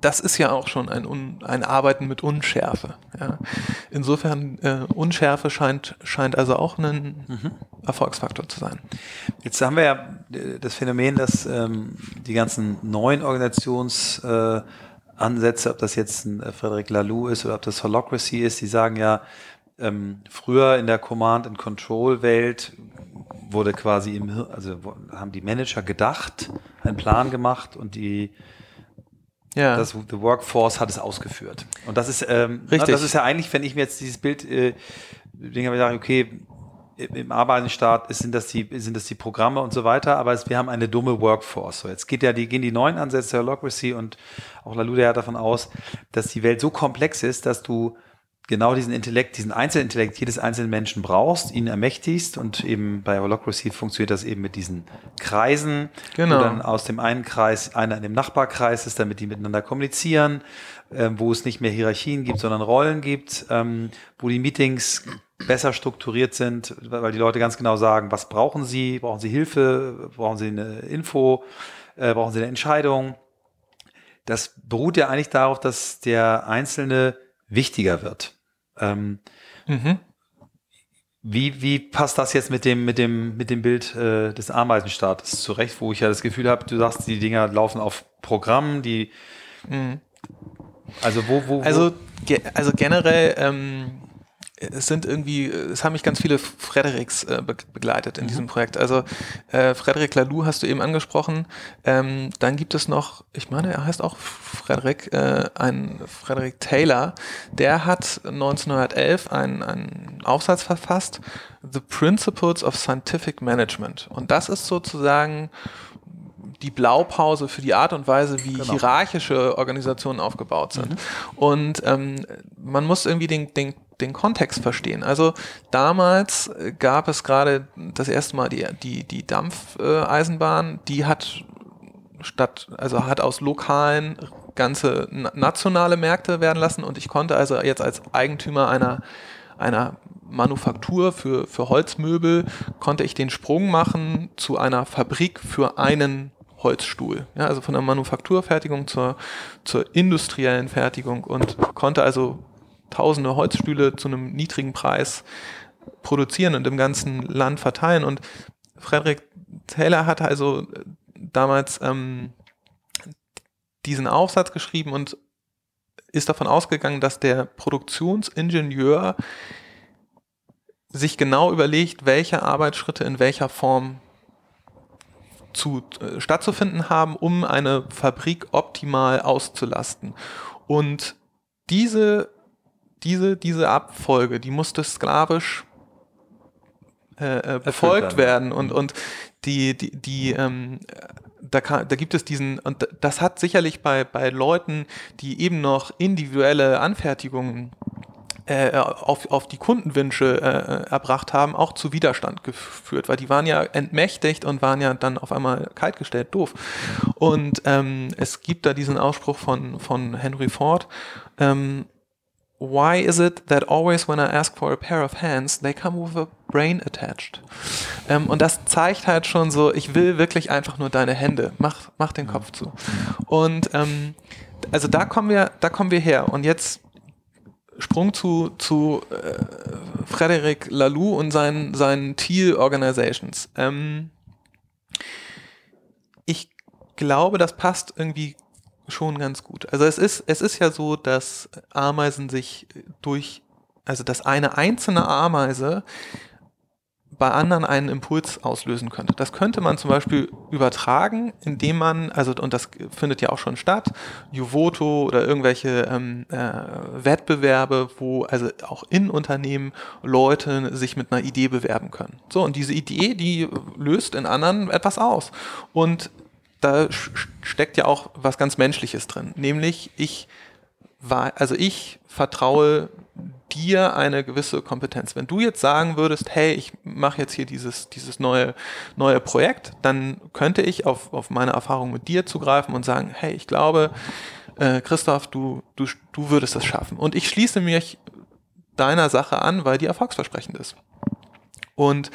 [SPEAKER 2] das ist ja auch schon ein, Un ein Arbeiten mit Unschärfe. Ja. Insofern, äh, Unschärfe scheint, scheint also auch ein mhm. Erfolgsfaktor zu sein.
[SPEAKER 3] Jetzt haben wir ja äh, das Phänomen, dass ähm, die ganzen neuen Organisationsansätze, äh, ob das jetzt ein äh, Frederic Laloux ist oder ob das Holocracy ist, die sagen ja, ähm, früher in der Command-and-Control-Welt wurde quasi im, also haben die Manager gedacht, einen Plan gemacht und die ja. Das The Workforce hat es ausgeführt. Und das ist, ähm, Richtig. das ist ja eigentlich, wenn ich mir jetzt dieses Bild, äh, denke ich, okay, im Arbeitsstaat sind das die, sind das die Programme und so weiter, aber es, wir haben eine dumme Workforce. So, jetzt geht ja die, gehen die neuen Ansätze der Holocracy und auch Lalude hat davon aus, dass die Welt so komplex ist, dass du genau diesen Intellekt, diesen Einzelintellekt jedes einzelnen Menschen brauchst, ihn ermächtigst und eben bei Holocracy funktioniert das eben mit diesen Kreisen, genau. wo dann aus dem einen Kreis einer in dem Nachbarkreis ist, damit die miteinander kommunizieren, äh, wo es nicht mehr Hierarchien gibt, sondern Rollen gibt, ähm, wo die Meetings besser strukturiert sind, weil die Leute ganz genau sagen, was brauchen sie, brauchen sie Hilfe, brauchen sie eine Info, äh, brauchen sie eine Entscheidung. Das beruht ja eigentlich darauf, dass der Einzelne wichtiger wird. Ähm, mhm. Wie, wie passt das jetzt mit dem, mit dem, mit dem Bild äh, des Ameisenstaates zurecht, wo ich ja das Gefühl habe, du sagst, die Dinger laufen auf Programmen, die mhm.
[SPEAKER 2] also wo, wo, wo? Also, ge also generell ähm, es sind irgendwie, es haben mich ganz viele Fredericks äh, be begleitet in mhm. diesem Projekt. Also äh, Frederik Laloux hast du eben angesprochen. Ähm, dann gibt es noch, ich meine, er heißt auch Frederik, äh, ein Frederik Taylor. Der hat 1911 einen, einen Aufsatz verfasst, The Principles of Scientific Management. Und das ist sozusagen die Blaupause für die Art und Weise, wie genau. hierarchische Organisationen aufgebaut sind. Mhm. Und ähm, man muss irgendwie den, den den Kontext verstehen. Also damals gab es gerade das erste Mal die, die, die Dampfeisenbahn, die hat statt, also hat aus lokalen ganze nationale Märkte werden lassen und ich konnte also jetzt als Eigentümer einer, einer Manufaktur für, für Holzmöbel, konnte ich den Sprung machen zu einer Fabrik für einen Holzstuhl. Ja, also von der Manufakturfertigung zur, zur industriellen Fertigung und konnte also tausende Holzstühle zu einem niedrigen Preis produzieren und im ganzen Land verteilen. Und Frederick Taylor hat also damals ähm, diesen Aufsatz geschrieben und ist davon ausgegangen, dass der Produktionsingenieur sich genau überlegt, welche Arbeitsschritte in welcher Form zu, äh, stattzufinden haben, um eine Fabrik optimal auszulasten. Und diese diese, diese Abfolge, die musste sklavisch äh, äh befolgt werden. und, und die, die, die ähm, da, kann, da gibt es diesen, und das hat sicherlich bei, bei Leuten, die eben noch individuelle Anfertigungen äh, auf, auf die Kundenwünsche äh, erbracht haben, auch zu Widerstand geführt, weil die waren ja entmächtigt und waren ja dann auf einmal kaltgestellt doof. Und ähm, es gibt da diesen Ausspruch von, von Henry Ford, ähm, why is it that always when I ask for a pair of hands, they come with a brain attached? Ähm, und das zeigt halt schon so, ich will wirklich einfach nur deine Hände. Mach, mach den Kopf zu. Und ähm, also da kommen wir, da kommen wir her. Und jetzt Sprung zu, zu äh, Frederic Laloux und seinen, seinen Thiel Organizations. Ähm, ich glaube, das passt irgendwie schon ganz gut. Also es ist, es ist ja so, dass Ameisen sich durch, also dass eine einzelne Ameise bei anderen einen Impuls auslösen könnte. Das könnte man zum Beispiel übertragen, indem man, also und das findet ja auch schon statt, Juvoto oder irgendwelche ähm, äh, Wettbewerbe, wo also auch in Unternehmen Leute sich mit einer Idee bewerben können. So, und diese Idee, die löst in anderen etwas aus. Und da steckt ja auch was ganz Menschliches drin. Nämlich, ich war, also ich vertraue dir eine gewisse Kompetenz. Wenn du jetzt sagen würdest, hey, ich mache jetzt hier dieses, dieses neue, neue Projekt, dann könnte ich auf, auf meine Erfahrung mit dir zugreifen und sagen, hey, ich glaube, äh, Christoph, du, du, du würdest es schaffen. Und ich schließe mich deiner Sache an, weil die erfolgsversprechend ist. Und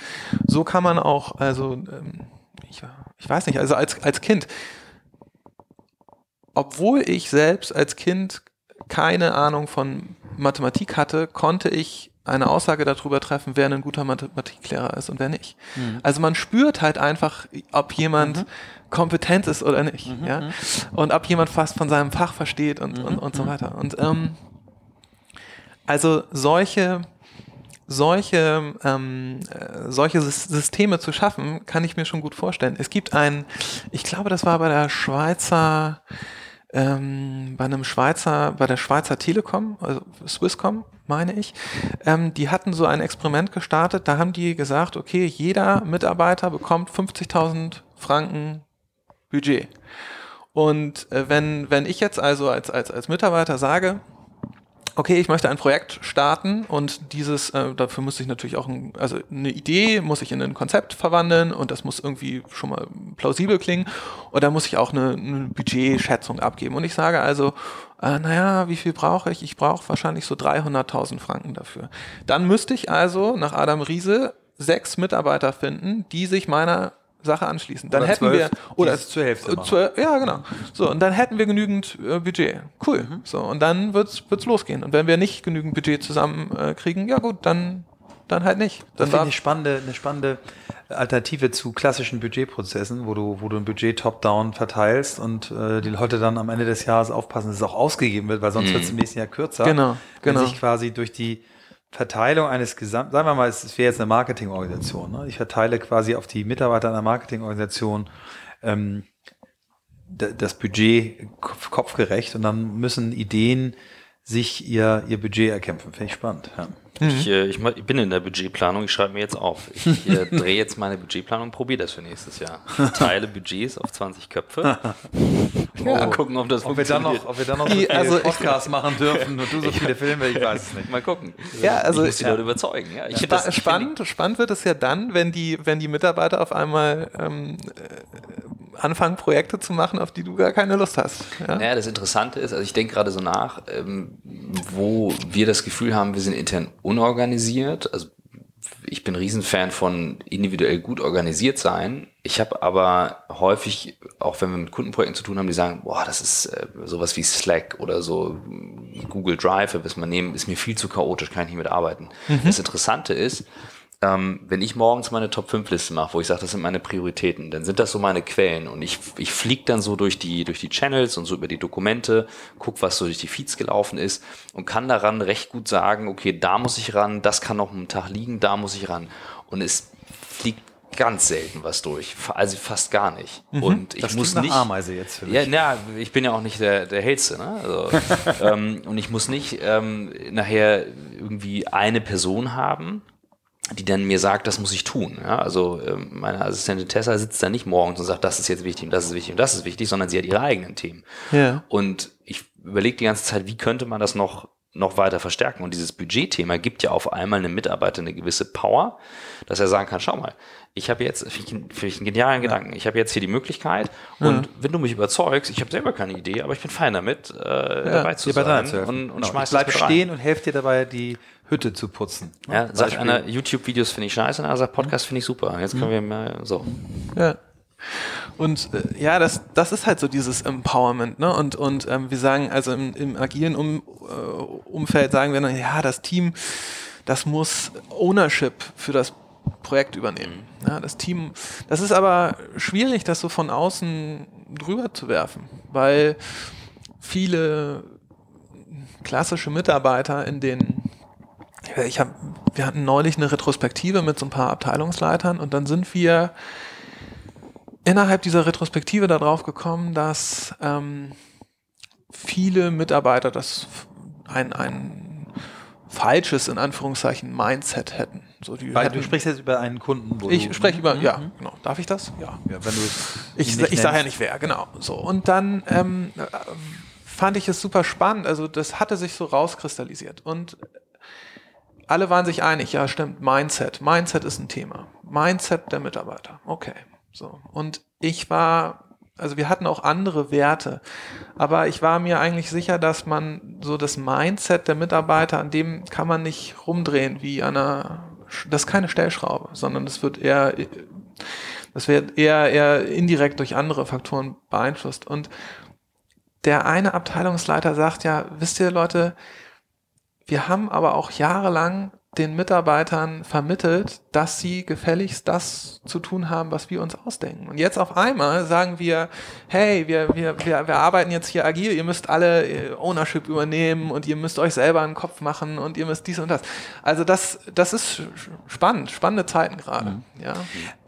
[SPEAKER 2] so kann man auch, also ähm, ich, ich weiß nicht, also als, als Kind, obwohl ich selbst als Kind keine Ahnung von Mathematik hatte, konnte ich eine Aussage darüber treffen, wer ein guter Mathematiklehrer ist und wer nicht. Mhm. Also man spürt halt einfach, ob jemand mhm. kompetent ist oder nicht, mhm. ja, mhm. und ob jemand fast von seinem Fach versteht und, und, und so mhm. weiter. Und ähm, also solche solche, ähm, äh, solche Systeme zu schaffen, kann ich mir schon gut vorstellen. Es gibt ein, ich glaube, das war bei der Schweizer, ähm, bei einem Schweizer, bei der Schweizer Telekom, also Swisscom, meine ich, ähm, die hatten so ein Experiment gestartet, da haben die gesagt, okay, jeder Mitarbeiter bekommt 50.000 Franken Budget. Und äh, wenn, wenn ich jetzt also als, als, als Mitarbeiter sage, okay, ich möchte ein Projekt starten und dieses, äh, dafür muss ich natürlich auch, ein, also eine Idee muss ich in ein Konzept verwandeln und das muss irgendwie schon mal plausibel klingen und da muss ich auch eine, eine Budgetschätzung abgeben. Und ich sage also, äh, naja, wie viel brauche ich? Ich brauche wahrscheinlich so 300.000 Franken dafür. Dann müsste ich also nach Adam Riese sechs Mitarbeiter finden, die sich meiner Sache anschließen. Dann oder hätten zwölf, wir oder zur Hälfte zwölf, ja genau. So und dann hätten wir genügend äh, Budget. Cool. Mhm. So und dann wird's wird's losgehen. Und wenn wir nicht genügend Budget zusammenkriegen, äh, ja gut, dann dann halt nicht.
[SPEAKER 3] Dann das finde ich spannende, eine spannende Alternative zu klassischen Budgetprozessen, wo du, wo du ein Budget top-down verteilst und äh, die Leute dann am Ende des Jahres aufpassen, dass es auch ausgegeben wird, weil sonst mhm. wird es im nächsten Jahr kürzer.
[SPEAKER 2] Genau,
[SPEAKER 3] genau. Wenn sich quasi durch die Verteilung eines Gesamt, sagen wir mal, es wäre jetzt eine Marketingorganisation. Ne? Ich verteile quasi auf die Mitarbeiter einer Marketingorganisation ähm, das Budget kopfgerecht und dann müssen Ideen sich ihr, ihr Budget erkämpfen. Finde ich spannend. Ja.
[SPEAKER 1] Ich, äh, ich, ich, bin in der Budgetplanung, ich schreibe mir jetzt auf. Ich äh, drehe jetzt meine Budgetplanung und probiere das für nächstes Jahr. Teile Budgets auf 20 Köpfe.
[SPEAKER 3] ja. Mal gucken, ob das ob funktioniert. Wir dann noch, ob wir dann noch so viele also Podcasts machen dürfen und du so viele Filme, ich weiß es nicht.
[SPEAKER 1] Mal gucken.
[SPEAKER 2] Ja, also
[SPEAKER 1] ich muss die ja. Leute überzeugen. Ja, ich
[SPEAKER 2] das, spannend, spannend wird es ja dann, wenn die, wenn die Mitarbeiter auf einmal ähm, anfangen, Projekte zu machen, auf die du gar keine Lust hast.
[SPEAKER 1] Ja, naja, das Interessante ist, also ich denke gerade so nach, ähm, wo wir das Gefühl haben, wir sind intern unorganisiert. Also ich bin Riesenfan von individuell gut organisiert sein. Ich habe aber häufig, auch wenn wir mit Kundenprojekten zu tun haben, die sagen, boah, das ist äh, sowas wie Slack oder so Google Drive, was man nehmen, ist mir viel zu chaotisch, kann ich nicht mitarbeiten. Mhm. Das Interessante ist, ähm, wenn ich morgens meine Top-5-Liste mache, wo ich sage, das sind meine Prioritäten, dann sind das so meine Quellen und ich, ich fliege dann so durch die, durch die Channels und so über die Dokumente, guck, was so durch die Feeds gelaufen ist und kann daran recht gut sagen, okay, da muss ich ran, das kann noch einen Tag liegen, da muss ich ran. Und es fliegt ganz selten was durch, also fast gar nicht. Mhm, und ich das muss nicht
[SPEAKER 3] Ameise jetzt
[SPEAKER 1] für mich. Ja, na, ich bin ja auch nicht der der hellste, ne? Also, ähm, und ich muss nicht ähm, nachher irgendwie eine Person haben, die dann mir sagt, das muss ich tun. Ja, also ähm, meine Assistentin Tessa sitzt da nicht morgens und sagt, das ist jetzt wichtig und das ist wichtig und das ist wichtig, sondern sie hat ihre eigenen Themen. Ja. Und ich überlege die ganze Zeit, wie könnte man das noch noch weiter verstärken. Und dieses Budgetthema gibt ja auf einmal einem Mitarbeiter eine gewisse Power, dass er sagen kann, schau mal, ich habe jetzt, für ich einen genialen ja. Gedanken, ich habe jetzt hier die Möglichkeit und ja. wenn du mich überzeugst, ich habe selber keine Idee, aber ich bin fein damit, äh, ja, dabei zu sein
[SPEAKER 3] zu und, und genau. schmeiß Bleib stehen und helft dir dabei, die Hütte zu putzen.
[SPEAKER 1] Ja, sagt einer, YouTube-Videos finde ich scheiße, und er sagt, Podcast finde ich super. Jetzt können mhm. wir mal so.
[SPEAKER 2] Ja. Und äh, ja, das, das ist halt so dieses Empowerment, ne? Und, und ähm, wir sagen, also im, im agilen um, äh, Umfeld sagen wir dann, ja, das Team, das muss Ownership für das Projekt übernehmen. Mhm. Ja, das Team, das ist aber schwierig, das so von außen drüber zu werfen, weil viele klassische Mitarbeiter in den ich habe, wir hatten neulich eine Retrospektive mit so ein paar Abteilungsleitern und dann sind wir innerhalb dieser Retrospektive darauf gekommen, dass ähm, viele Mitarbeiter das ein, ein falsches, in Anführungszeichen, Mindset hätten.
[SPEAKER 3] So, Weil hätten, du sprichst jetzt über einen Kunden.
[SPEAKER 2] Wo ich spreche über, mhm. ja, genau. Darf ich das? Ja. ja wenn du ich ich sage ja nicht wer, genau. So und dann ähm, fand ich es super spannend. Also das hatte sich so rauskristallisiert und alle waren sich einig. Ja, stimmt. Mindset. Mindset ist ein Thema. Mindset der Mitarbeiter. Okay. So. Und ich war, also wir hatten auch andere Werte, aber ich war mir eigentlich sicher, dass man so das Mindset der Mitarbeiter, an dem kann man nicht rumdrehen wie an einer, das ist keine Stellschraube, sondern das wird eher, das wird eher, eher indirekt durch andere Faktoren beeinflusst. Und der eine Abteilungsleiter sagt ja, wisst ihr Leute, wir haben aber auch jahrelang den Mitarbeitern vermittelt, dass sie gefälligst das zu tun haben, was wir uns ausdenken. Und jetzt auf einmal sagen wir, hey, wir, wir, wir, wir arbeiten jetzt hier agil, ihr müsst alle äh, Ownership übernehmen und ihr müsst euch selber einen Kopf machen und ihr müsst dies und das. Also das, das ist spannend, spannende Zeiten gerade. Mhm. Ja.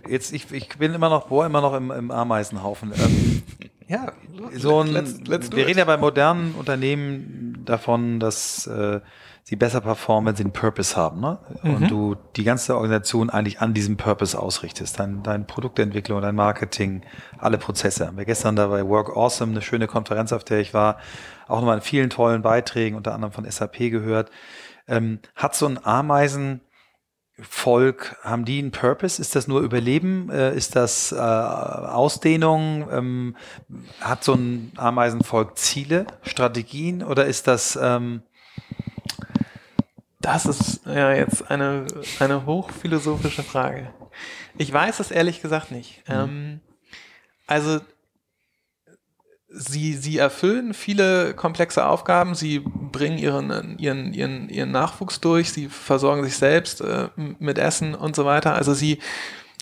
[SPEAKER 3] Jetzt, ich, ich bin immer noch, boah, immer noch im, im Ameisenhaufen. Ja, so ein, let's, let's wir reden ja bei modernen Unternehmen davon, dass äh, sie besser performen, wenn sie einen Purpose haben. Ne? Mhm. Und du die ganze Organisation eigentlich an diesem Purpose ausrichtest. Dein, dein Produktentwicklung, dein Marketing, alle Prozesse. Haben wir gestern da bei Work Awesome, eine schöne Konferenz, auf der ich war, auch nochmal in vielen tollen Beiträgen, unter anderem von SAP gehört. Ähm, hat so ein Ameisen Volk, haben die einen Purpose? Ist das nur Überleben? Äh, ist das äh, Ausdehnung? Ähm, hat so ein Ameisenvolk Ziele, Strategien oder ist das ähm,
[SPEAKER 2] das ist ja jetzt eine, eine hochphilosophische Frage. Ich weiß es ehrlich gesagt nicht. Mhm. Ähm, also sie, sie erfüllen viele komplexe Aufgaben, sie bringen ihren, ihren, ihren, ihren Nachwuchs durch, sie versorgen sich selbst äh, mit Essen und so weiter. Also sie,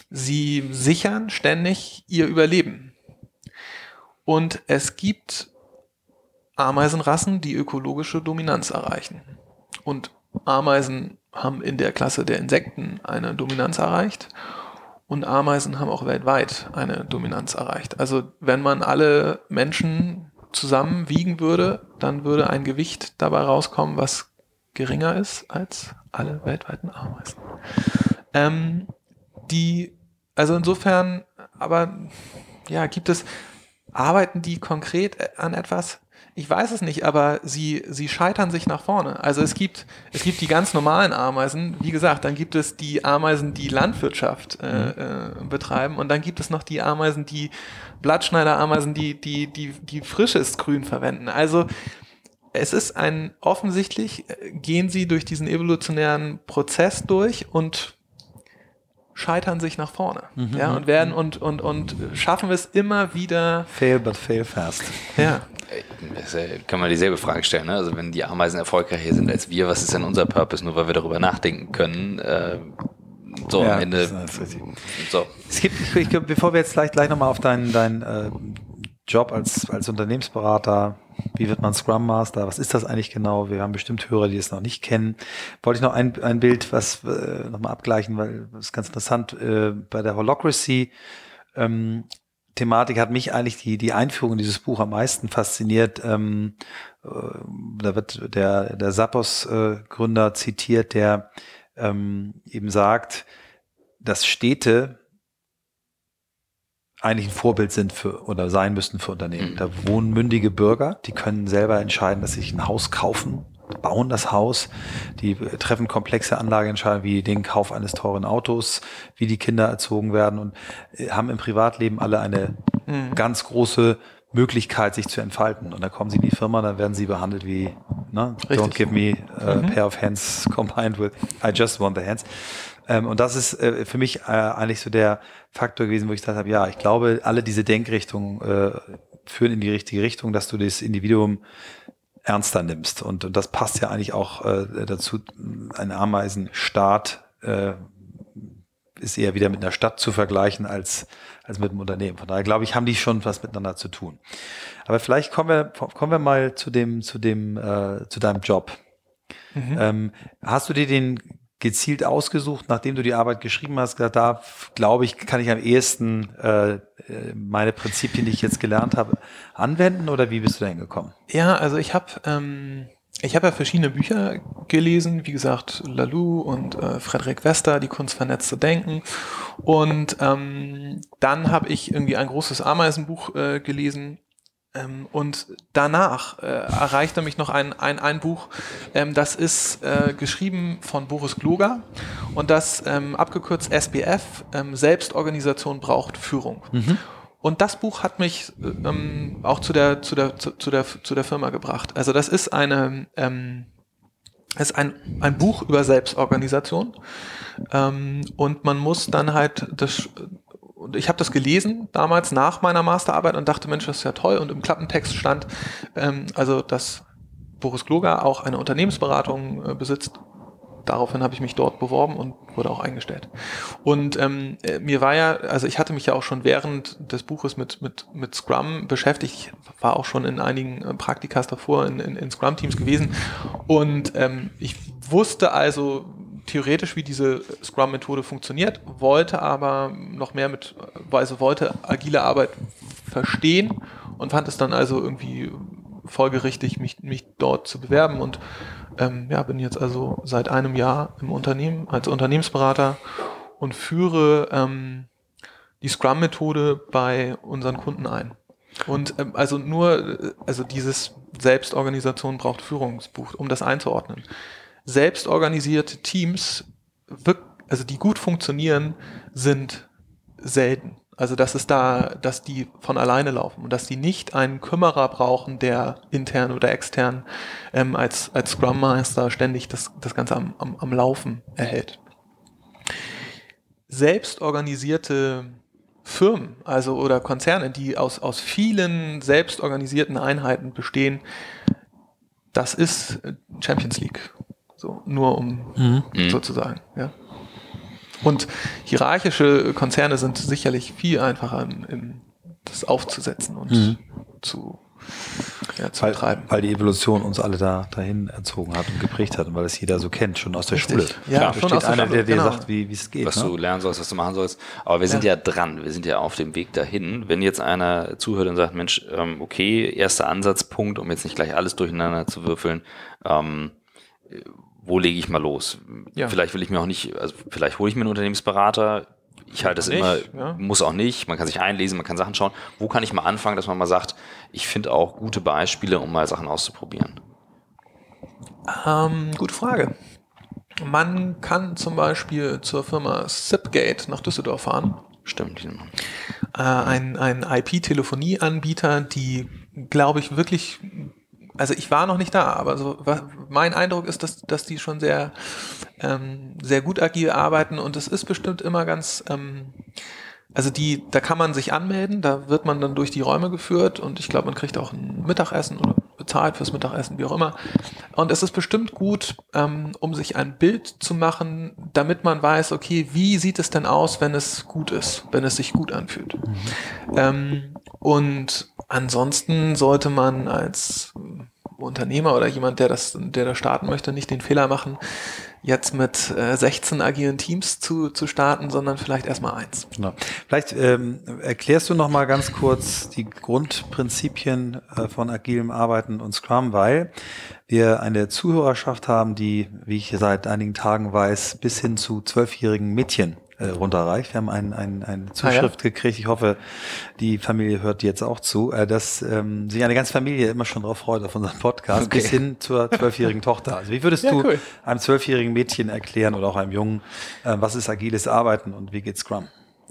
[SPEAKER 2] sie sichern ständig ihr Überleben. Und es gibt Ameisenrassen, die ökologische Dominanz erreichen. Und Ameisen haben in der Klasse der Insekten eine Dominanz erreicht und Ameisen haben auch weltweit eine Dominanz erreicht. Also wenn man alle Menschen zusammen wiegen würde, dann würde ein Gewicht dabei rauskommen, was geringer ist als alle weltweiten Ameisen. Ähm, die, also insofern, aber ja, gibt es, arbeiten die konkret an etwas? Ich weiß es nicht, aber sie, sie scheitern sich nach vorne. Also es gibt, es gibt die ganz normalen Ameisen, wie gesagt, dann gibt es die Ameisen, die Landwirtschaft äh, mhm. äh, betreiben und dann gibt es noch die Ameisen, die Blattschneiderameisen, die, die, die, die frisches Grün verwenden. Also es ist ein, offensichtlich äh, gehen sie durch diesen evolutionären Prozess durch und scheitern sich nach vorne. Mhm, ja, und werden und, und, und schaffen es immer wieder.
[SPEAKER 3] Fail, but fail fast.
[SPEAKER 2] Ja.
[SPEAKER 1] Das kann man dieselbe Frage stellen. Ne? Also wenn die Ameisen erfolgreicher sind als wir, was ist denn unser Purpose? Nur weil wir darüber nachdenken können. Äh, so ja, am Ende.
[SPEAKER 3] So. Es gibt, ich, ich, bevor wir jetzt gleich, gleich nochmal auf deinen, deinen äh, Job als, als Unternehmensberater, wie wird man Scrum Master, was ist das eigentlich genau? Wir haben bestimmt Hörer, die es noch nicht kennen. Wollte ich noch ein, ein Bild, was äh, nochmal abgleichen, weil das ist ganz interessant. Äh, bei der Holocracy ähm, Thematik hat mich eigentlich die, die Einführung in dieses Buch am meisten fasziniert. Ähm, äh, da wird der, der Sappos-Gründer äh, zitiert, der ähm, eben sagt, dass Städte eigentlich ein Vorbild sind für oder sein müssten für Unternehmen. Mhm. Da wohnen mündige Bürger, die können selber entscheiden, dass sie sich ein Haus kaufen, bauen das Haus, die treffen komplexe Anlageentscheidungen wie den Kauf eines teuren Autos, wie die Kinder erzogen werden und äh, haben im Privatleben alle eine mhm. ganz große Möglichkeit, sich zu entfalten. Und dann kommen sie in die Firma, dann werden sie behandelt wie, ne, don't give me a mhm. pair of hands combined with I just want the hands. Ähm, und das ist äh, für mich äh, eigentlich so der Faktor gewesen, wo ich gesagt habe, ja, ich glaube, alle diese Denkrichtungen äh, führen in die richtige Richtung, dass du das Individuum ernster nimmst. Und, und das passt ja eigentlich auch äh, dazu, ein Ameisenstaat äh, ist eher wieder mit einer Stadt zu vergleichen als, als mit einem Unternehmen. Von daher glaube ich, haben die schon was miteinander zu tun. Aber vielleicht kommen wir, kommen wir mal zu dem, zu dem, äh, zu deinem Job. Mhm. Ähm, hast du dir den gezielt ausgesucht, nachdem du die Arbeit geschrieben hast, gesagt, da glaube ich, kann ich am ehesten äh, meine Prinzipien, die ich jetzt gelernt habe, anwenden oder wie bist du da hingekommen?
[SPEAKER 2] Ja, also ich habe ähm, ich habe ja verschiedene Bücher gelesen, wie gesagt, Lalou und äh, Frederik Wester, Die Kunst vernetzt zu denken. Und ähm, dann habe ich irgendwie ein großes Ameisenbuch äh, gelesen, ähm, und danach äh, erreichte mich noch ein, ein, ein Buch, ähm, das ist äh, geschrieben von Boris Gloger und das ähm, abgekürzt SBF, ähm, Selbstorganisation braucht Führung. Mhm. Und das Buch hat mich ähm, auch zu der, zu, der, zu, zu, der, zu der Firma gebracht. Also das ist eine, ähm, ist ein, ein Buch über Selbstorganisation. Ähm, und man muss dann halt das und ich habe das gelesen damals nach meiner Masterarbeit und dachte, Mensch, das ist ja toll. Und im Klappentext stand, ähm, also dass Boris Kloger auch eine Unternehmensberatung äh, besitzt. Daraufhin habe ich mich dort beworben und wurde auch eingestellt. Und ähm, äh, mir war ja, also ich hatte mich ja auch schon während des Buches mit, mit, mit Scrum beschäftigt. Ich war auch schon in einigen äh, Praktikas davor in, in, in Scrum-Teams gewesen. Und ähm, ich wusste also, theoretisch, wie diese Scrum-Methode funktioniert, wollte aber noch mehr mit, also wollte agile Arbeit verstehen und fand es dann also irgendwie folgerichtig, mich, mich dort zu bewerben und ähm, ja, bin jetzt also seit einem Jahr im Unternehmen als Unternehmensberater und führe ähm, die Scrum-Methode bei unseren Kunden ein. Und ähm, also nur, also dieses Selbstorganisation braucht Führungsbuch, um das einzuordnen selbstorganisierte Teams, also die gut funktionieren, sind selten. Also dass es da, dass die von alleine laufen und dass die nicht einen Kümmerer brauchen, der intern oder extern ähm, als, als Scrum Master ständig das, das Ganze am, am, am Laufen erhält. Selbstorganisierte Firmen, also oder Konzerne, die aus, aus vielen selbstorganisierten Einheiten bestehen, das ist Champions League. So, nur um mhm. mhm. sozusagen, ja. Und hierarchische Konzerne sind sicherlich viel einfacher, in, in das aufzusetzen und mhm. zu
[SPEAKER 3] ja, zu weil, treiben. Weil die Evolution uns alle da dahin erzogen hat und geprägt hat und weil es jeder so kennt, schon aus der Richtig. Schule.
[SPEAKER 1] Ja, Klar,
[SPEAKER 3] schon aus einer, der dir
[SPEAKER 1] genau. sagt, wie es geht. Was ne? du lernen sollst, was du machen sollst. Aber wir sind ja. ja. dran, wir sind ja auf dem Weg dahin. Wenn jetzt einer zuhört und sagt, Mensch, ähm, okay, erster Ansatzpunkt, um jetzt nicht gleich alles durcheinander zu würfeln, ähm, wo lege ich mal los? Ja. Vielleicht will ich mir auch nicht, also vielleicht hole ich mir einen Unternehmensberater, ich halte es immer, ja. muss auch nicht, man kann sich einlesen, man kann Sachen schauen. Wo kann ich mal anfangen, dass man mal sagt, ich finde auch gute Beispiele, um mal Sachen auszuprobieren?
[SPEAKER 2] Ähm, gute Frage. Man kann zum Beispiel zur Firma Zipgate nach Düsseldorf fahren.
[SPEAKER 1] Stimmt.
[SPEAKER 2] Äh, ein ein IP-Telefonie-Anbieter, die, glaube ich, wirklich also ich war noch nicht da, aber so mein Eindruck ist, dass, dass die schon sehr, ähm, sehr gut agil arbeiten und es ist bestimmt immer ganz, ähm, also die, da kann man sich anmelden, da wird man dann durch die Räume geführt und ich glaube, man kriegt auch ein Mittagessen oder bezahlt fürs Mittagessen, wie auch immer. Und es ist bestimmt gut, ähm, um sich ein Bild zu machen, damit man weiß, okay, wie sieht es denn aus, wenn es gut ist, wenn es sich gut anfühlt. Mhm. Ähm, und ansonsten sollte man als Unternehmer oder jemand, der das, der da starten möchte, nicht den Fehler machen, jetzt mit äh, 16 agilen Teams zu, zu starten, sondern vielleicht erstmal eins.
[SPEAKER 3] Genau. Vielleicht ähm, erklärst du noch mal ganz kurz die Grundprinzipien äh, von agilem Arbeiten und Scrum, weil wir eine Zuhörerschaft haben, die, wie ich seit einigen Tagen weiß, bis hin zu zwölfjährigen Mädchen runterreicht. Wir haben ein, ein, eine Zuschrift ah, ja? gekriegt. Ich hoffe, die Familie hört jetzt auch zu, äh, dass ähm, sich eine ganze Familie immer schon darauf freut auf unseren Podcast, okay. bis hin zur zwölfjährigen Tochter. Also wie würdest ja, du cool. einem zwölfjährigen Mädchen erklären oder auch einem Jungen, äh, was ist agiles Arbeiten und wie geht Scrum?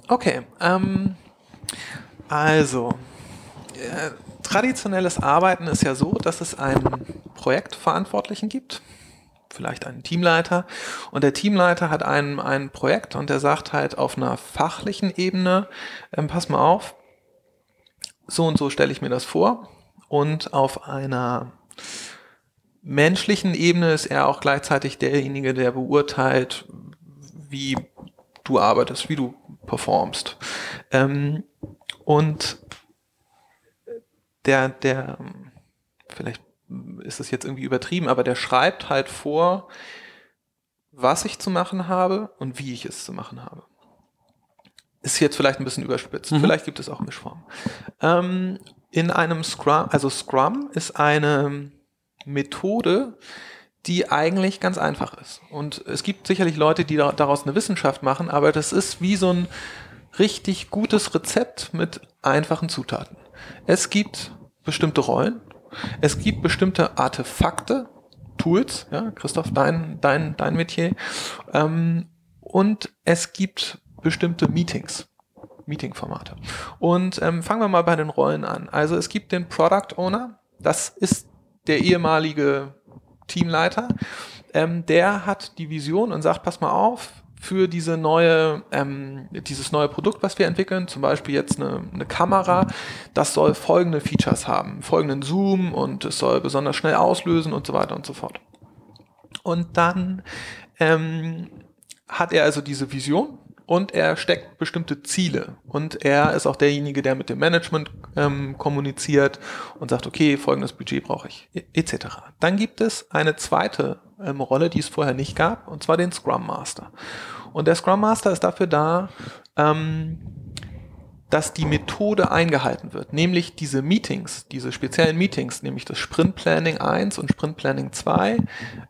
[SPEAKER 2] Okay, ähm, also äh, traditionelles Arbeiten ist ja so, dass es einen Projektverantwortlichen gibt vielleicht einen Teamleiter und der Teamleiter hat ein, ein Projekt und der sagt halt auf einer fachlichen Ebene, ähm, pass mal auf, so und so stelle ich mir das vor und auf einer menschlichen Ebene ist er auch gleichzeitig derjenige, der beurteilt, wie du arbeitest, wie du performst. Ähm, und der, der, vielleicht ist es jetzt irgendwie übertrieben, aber der schreibt halt vor, was ich zu machen habe und wie ich es zu machen habe. Ist jetzt vielleicht ein bisschen überspitzt, mhm. vielleicht gibt es auch Mischformen. Ähm, in einem Scrum, also Scrum ist eine Methode, die eigentlich ganz einfach ist. Und es gibt sicherlich Leute, die daraus eine Wissenschaft machen, aber das ist wie so ein richtig gutes Rezept mit einfachen Zutaten. Es gibt bestimmte Rollen es gibt bestimmte Artefakte, Tools, ja, Christoph, dein, dein, dein Metier, ähm, und es gibt bestimmte Meetings. Meeting-Formate. Und ähm, fangen wir mal bei den Rollen an. Also es gibt den Product Owner, das ist der ehemalige Teamleiter, ähm, der hat die Vision und sagt, pass mal auf, für diese neue, ähm, dieses neue Produkt, was wir entwickeln, zum Beispiel jetzt eine, eine Kamera, das soll folgende Features haben, folgenden Zoom und es soll besonders schnell auslösen und so weiter und so fort. Und dann ähm, hat er also diese Vision und er steckt bestimmte Ziele und er ist auch derjenige, der mit dem Management ähm, kommuniziert und sagt, okay, folgendes Budget brauche ich, etc. Dann gibt es eine zweite ähm, Rolle, die es vorher nicht gab, und zwar den Scrum Master. Und der Scrum Master ist dafür da, ähm, dass die Methode eingehalten wird, nämlich diese Meetings, diese speziellen Meetings, nämlich das Sprint Planning 1 und Sprint Planning 2,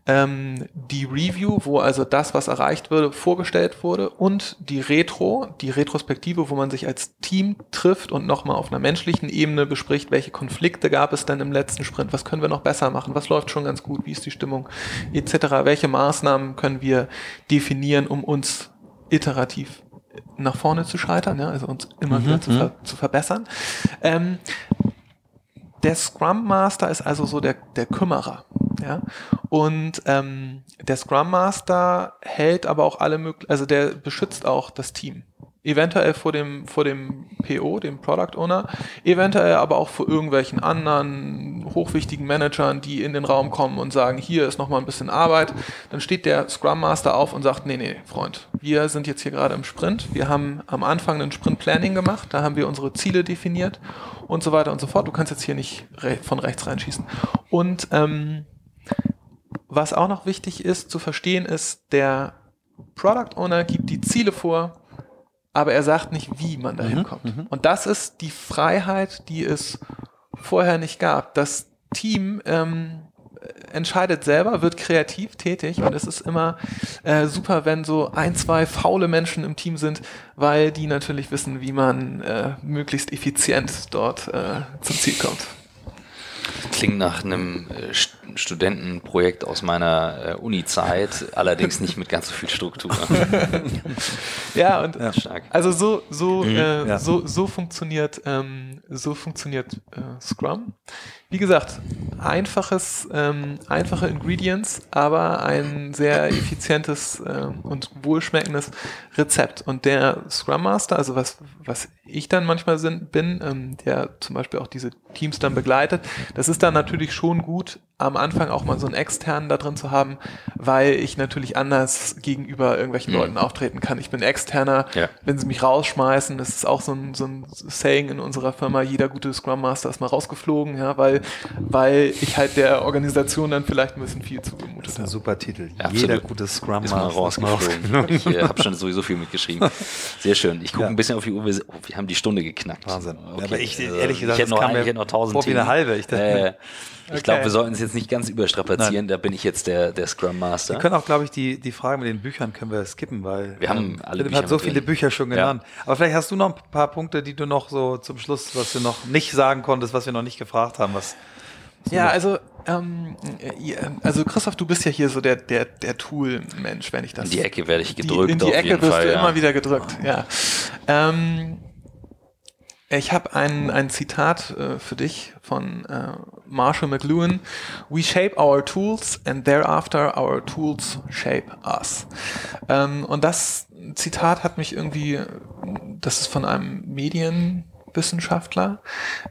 [SPEAKER 2] ähm, die Review, wo also das, was erreicht wurde, vorgestellt wurde und die Retro, die Retrospektive, wo man sich als Team trifft und nochmal auf einer menschlichen Ebene bespricht, welche Konflikte gab es denn im letzten Sprint, was können wir noch besser machen, was läuft schon ganz gut, wie ist die Stimmung, etc., welche Maßnahmen können wir definieren, um uns iterativ nach vorne zu scheitern, ja, also uns immer mhm, wieder zu, ver mhm. zu verbessern. Ähm, der Scrum Master ist also so der, der Kümmerer. Ja? Und ähm, der Scrum Master hält aber auch alle möglichen, also der beschützt auch das Team. Eventuell vor dem, vor dem PO, dem Product Owner, eventuell aber auch vor irgendwelchen anderen hochwichtigen Managern, die in den Raum kommen und sagen, hier ist nochmal ein bisschen Arbeit. Dann steht der Scrum Master auf und sagt, nee, nee, Freund, wir sind jetzt hier gerade im Sprint. Wir haben am Anfang ein Sprint Planning gemacht, da haben wir unsere Ziele definiert und so weiter und so fort. Du kannst jetzt hier nicht von rechts reinschießen. Und ähm, was auch noch wichtig ist zu verstehen, ist, der Product Owner gibt die Ziele vor, aber er sagt nicht, wie man dahin mhm, kommt. Mhm. Und das ist die Freiheit, die es vorher nicht gab. Das Team ähm, entscheidet selber, wird kreativ tätig und es ist immer äh, super, wenn so ein, zwei faule Menschen im Team sind, weil die natürlich wissen, wie man äh, möglichst effizient dort äh, zum Ziel kommt.
[SPEAKER 1] Klingt nach einem äh, Studentenprojekt aus meiner äh, Uni-Zeit, allerdings nicht mit ganz so viel Struktur.
[SPEAKER 2] ja, und ja. Stark. also so, so, mhm, äh, ja. so, so funktioniert, ähm, so funktioniert äh, Scrum. Wie gesagt, einfaches, ähm, einfache Ingredients, aber ein sehr effizientes äh, und wohlschmeckendes Rezept. Und der Scrum Master, also was, was ich dann manchmal sind, bin, ähm, der zum Beispiel auch diese Teams dann begleitet, das ist dann natürlich schon gut, am Anfang auch mal so einen externen da drin zu haben, weil ich natürlich anders gegenüber irgendwelchen mhm. Leuten auftreten kann. Ich bin externer, ja. wenn sie mich rausschmeißen, das ist auch so ein, so ein Saying in unserer Firma, jeder gute Scrum Master ist mal rausgeflogen, ja, weil, weil ich halt der Organisation dann vielleicht ein bisschen viel zugemutet habe. Das ist
[SPEAKER 3] ein super Titel.
[SPEAKER 1] Ja, jeder gute Scrum Master ist mal rausgeflogen. ich äh, habe schon sowieso viel mitgeschrieben. Sehr schön. Ich gucke ja. ein bisschen auf die Uhr, wir, oh, wir haben die Stunde geknackt.
[SPEAKER 3] Wahnsinn. Okay. aber ich, ehrlich gesagt,
[SPEAKER 1] ich hätte noch, ich hätte noch tausend
[SPEAKER 3] Themen. eine halbe. Ich dachte,
[SPEAKER 1] äh, Okay. Ich glaube, wir sollten es jetzt nicht ganz überstrapazieren, Nein. da bin ich jetzt der, der Scrum Master.
[SPEAKER 3] Wir können auch, glaube ich, die, die Frage mit den Büchern können wir skippen, weil
[SPEAKER 1] wir haben alle
[SPEAKER 3] Philipp Bücher hat so viele drin. Bücher schon genannt. Ja. Aber vielleicht hast du noch ein paar Punkte, die du noch so zum Schluss, was du noch nicht sagen konntest, was wir noch nicht gefragt haben, was
[SPEAKER 2] ja, also, ähm, also Christoph, du bist ja hier so der, der, der Tool-Mensch, wenn ich das.
[SPEAKER 1] In die Ecke werde ich gedrückt.
[SPEAKER 2] Die, in die Ecke wirst Fall, du ja. immer wieder gedrückt, ja. Ähm, ich habe ein, ein Zitat äh, für dich von äh, Marshall McLuhan. We shape our tools and thereafter our tools shape us. Ähm, und das Zitat hat mich irgendwie, das ist von einem Medienwissenschaftler,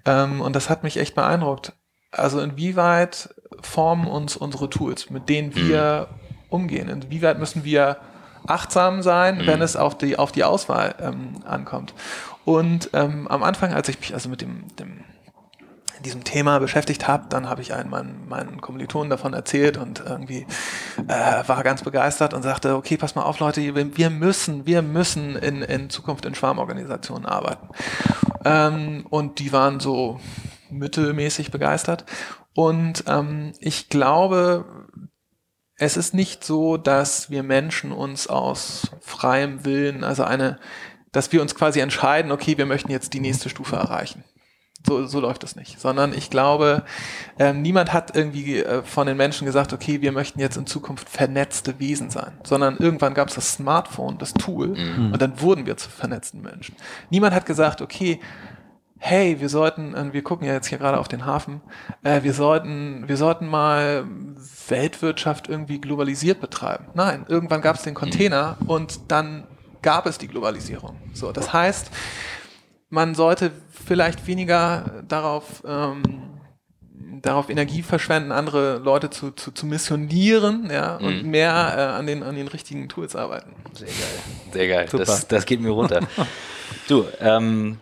[SPEAKER 2] ähm, und das hat mich echt beeindruckt. Also inwieweit formen uns unsere Tools, mit denen wir mhm. umgehen? Inwieweit müssen wir achtsam sein, mhm. wenn es auf die, auf die Auswahl ähm, ankommt. Und ähm, am Anfang, als ich mich also mit dem, dem diesem Thema beschäftigt habe, dann habe ich einen meinen, meinen Kommilitonen davon erzählt und irgendwie äh, war ganz begeistert und sagte, okay, pass mal auf, Leute, wir müssen, wir müssen in, in Zukunft in Schwarmorganisationen arbeiten. Ähm, und die waren so mittelmäßig begeistert. Und ähm, ich glaube, es ist nicht so, dass wir Menschen uns aus freiem Willen, also eine dass wir uns quasi entscheiden, okay, wir möchten jetzt die nächste Stufe erreichen. So, so läuft das nicht. Sondern ich glaube, ähm, niemand hat irgendwie äh, von den Menschen gesagt, okay, wir möchten jetzt in Zukunft vernetzte Wesen sein. Sondern irgendwann gab es das Smartphone, das Tool, mhm. und dann wurden wir zu vernetzten Menschen. Niemand hat gesagt, okay, hey, wir sollten, äh, wir gucken ja jetzt hier gerade auf den Hafen, äh, wir sollten, wir sollten mal Weltwirtschaft irgendwie globalisiert betreiben. Nein, irgendwann gab es den Container und dann gab es die Globalisierung. So, das heißt, man sollte vielleicht weniger darauf, ähm, darauf Energie verschwenden, andere Leute zu, zu, zu missionieren ja, mhm. und mehr äh, an, den, an den richtigen Tools arbeiten.
[SPEAKER 1] Sehr geil. Sehr geil. Das, das geht mir runter. du, ähm,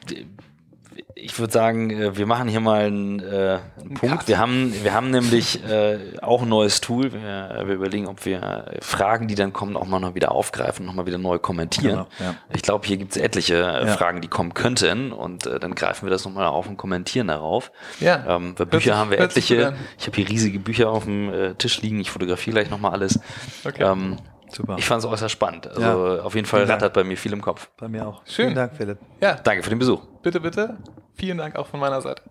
[SPEAKER 1] ich würde sagen, äh, wir machen hier mal einen, äh, einen Punkt. Wir haben, wir haben nämlich äh, auch ein neues Tool. Wir, wir, überlegen, ob wir Fragen, die dann kommen, auch mal noch wieder aufgreifen, noch mal wieder neu kommentieren. Genau, ja. Ich glaube, hier gibt es etliche äh, ja. Fragen, die kommen könnten und äh, dann greifen wir das nochmal auf und kommentieren darauf. Ja. Ähm, bei Bücher haben wir etliche. Ich habe hier riesige Bücher auf dem äh, Tisch liegen. Ich fotografiere gleich nochmal alles. Okay. Ähm, Super. Ich fand es äußerst spannend. Also ja. auf jeden Fall rattert bei mir viel im Kopf.
[SPEAKER 3] Bei mir auch.
[SPEAKER 2] Schön. Vielen Dank, Philipp.
[SPEAKER 1] Ja. Danke für den Besuch.
[SPEAKER 2] Bitte, bitte. Vielen Dank auch von meiner Seite.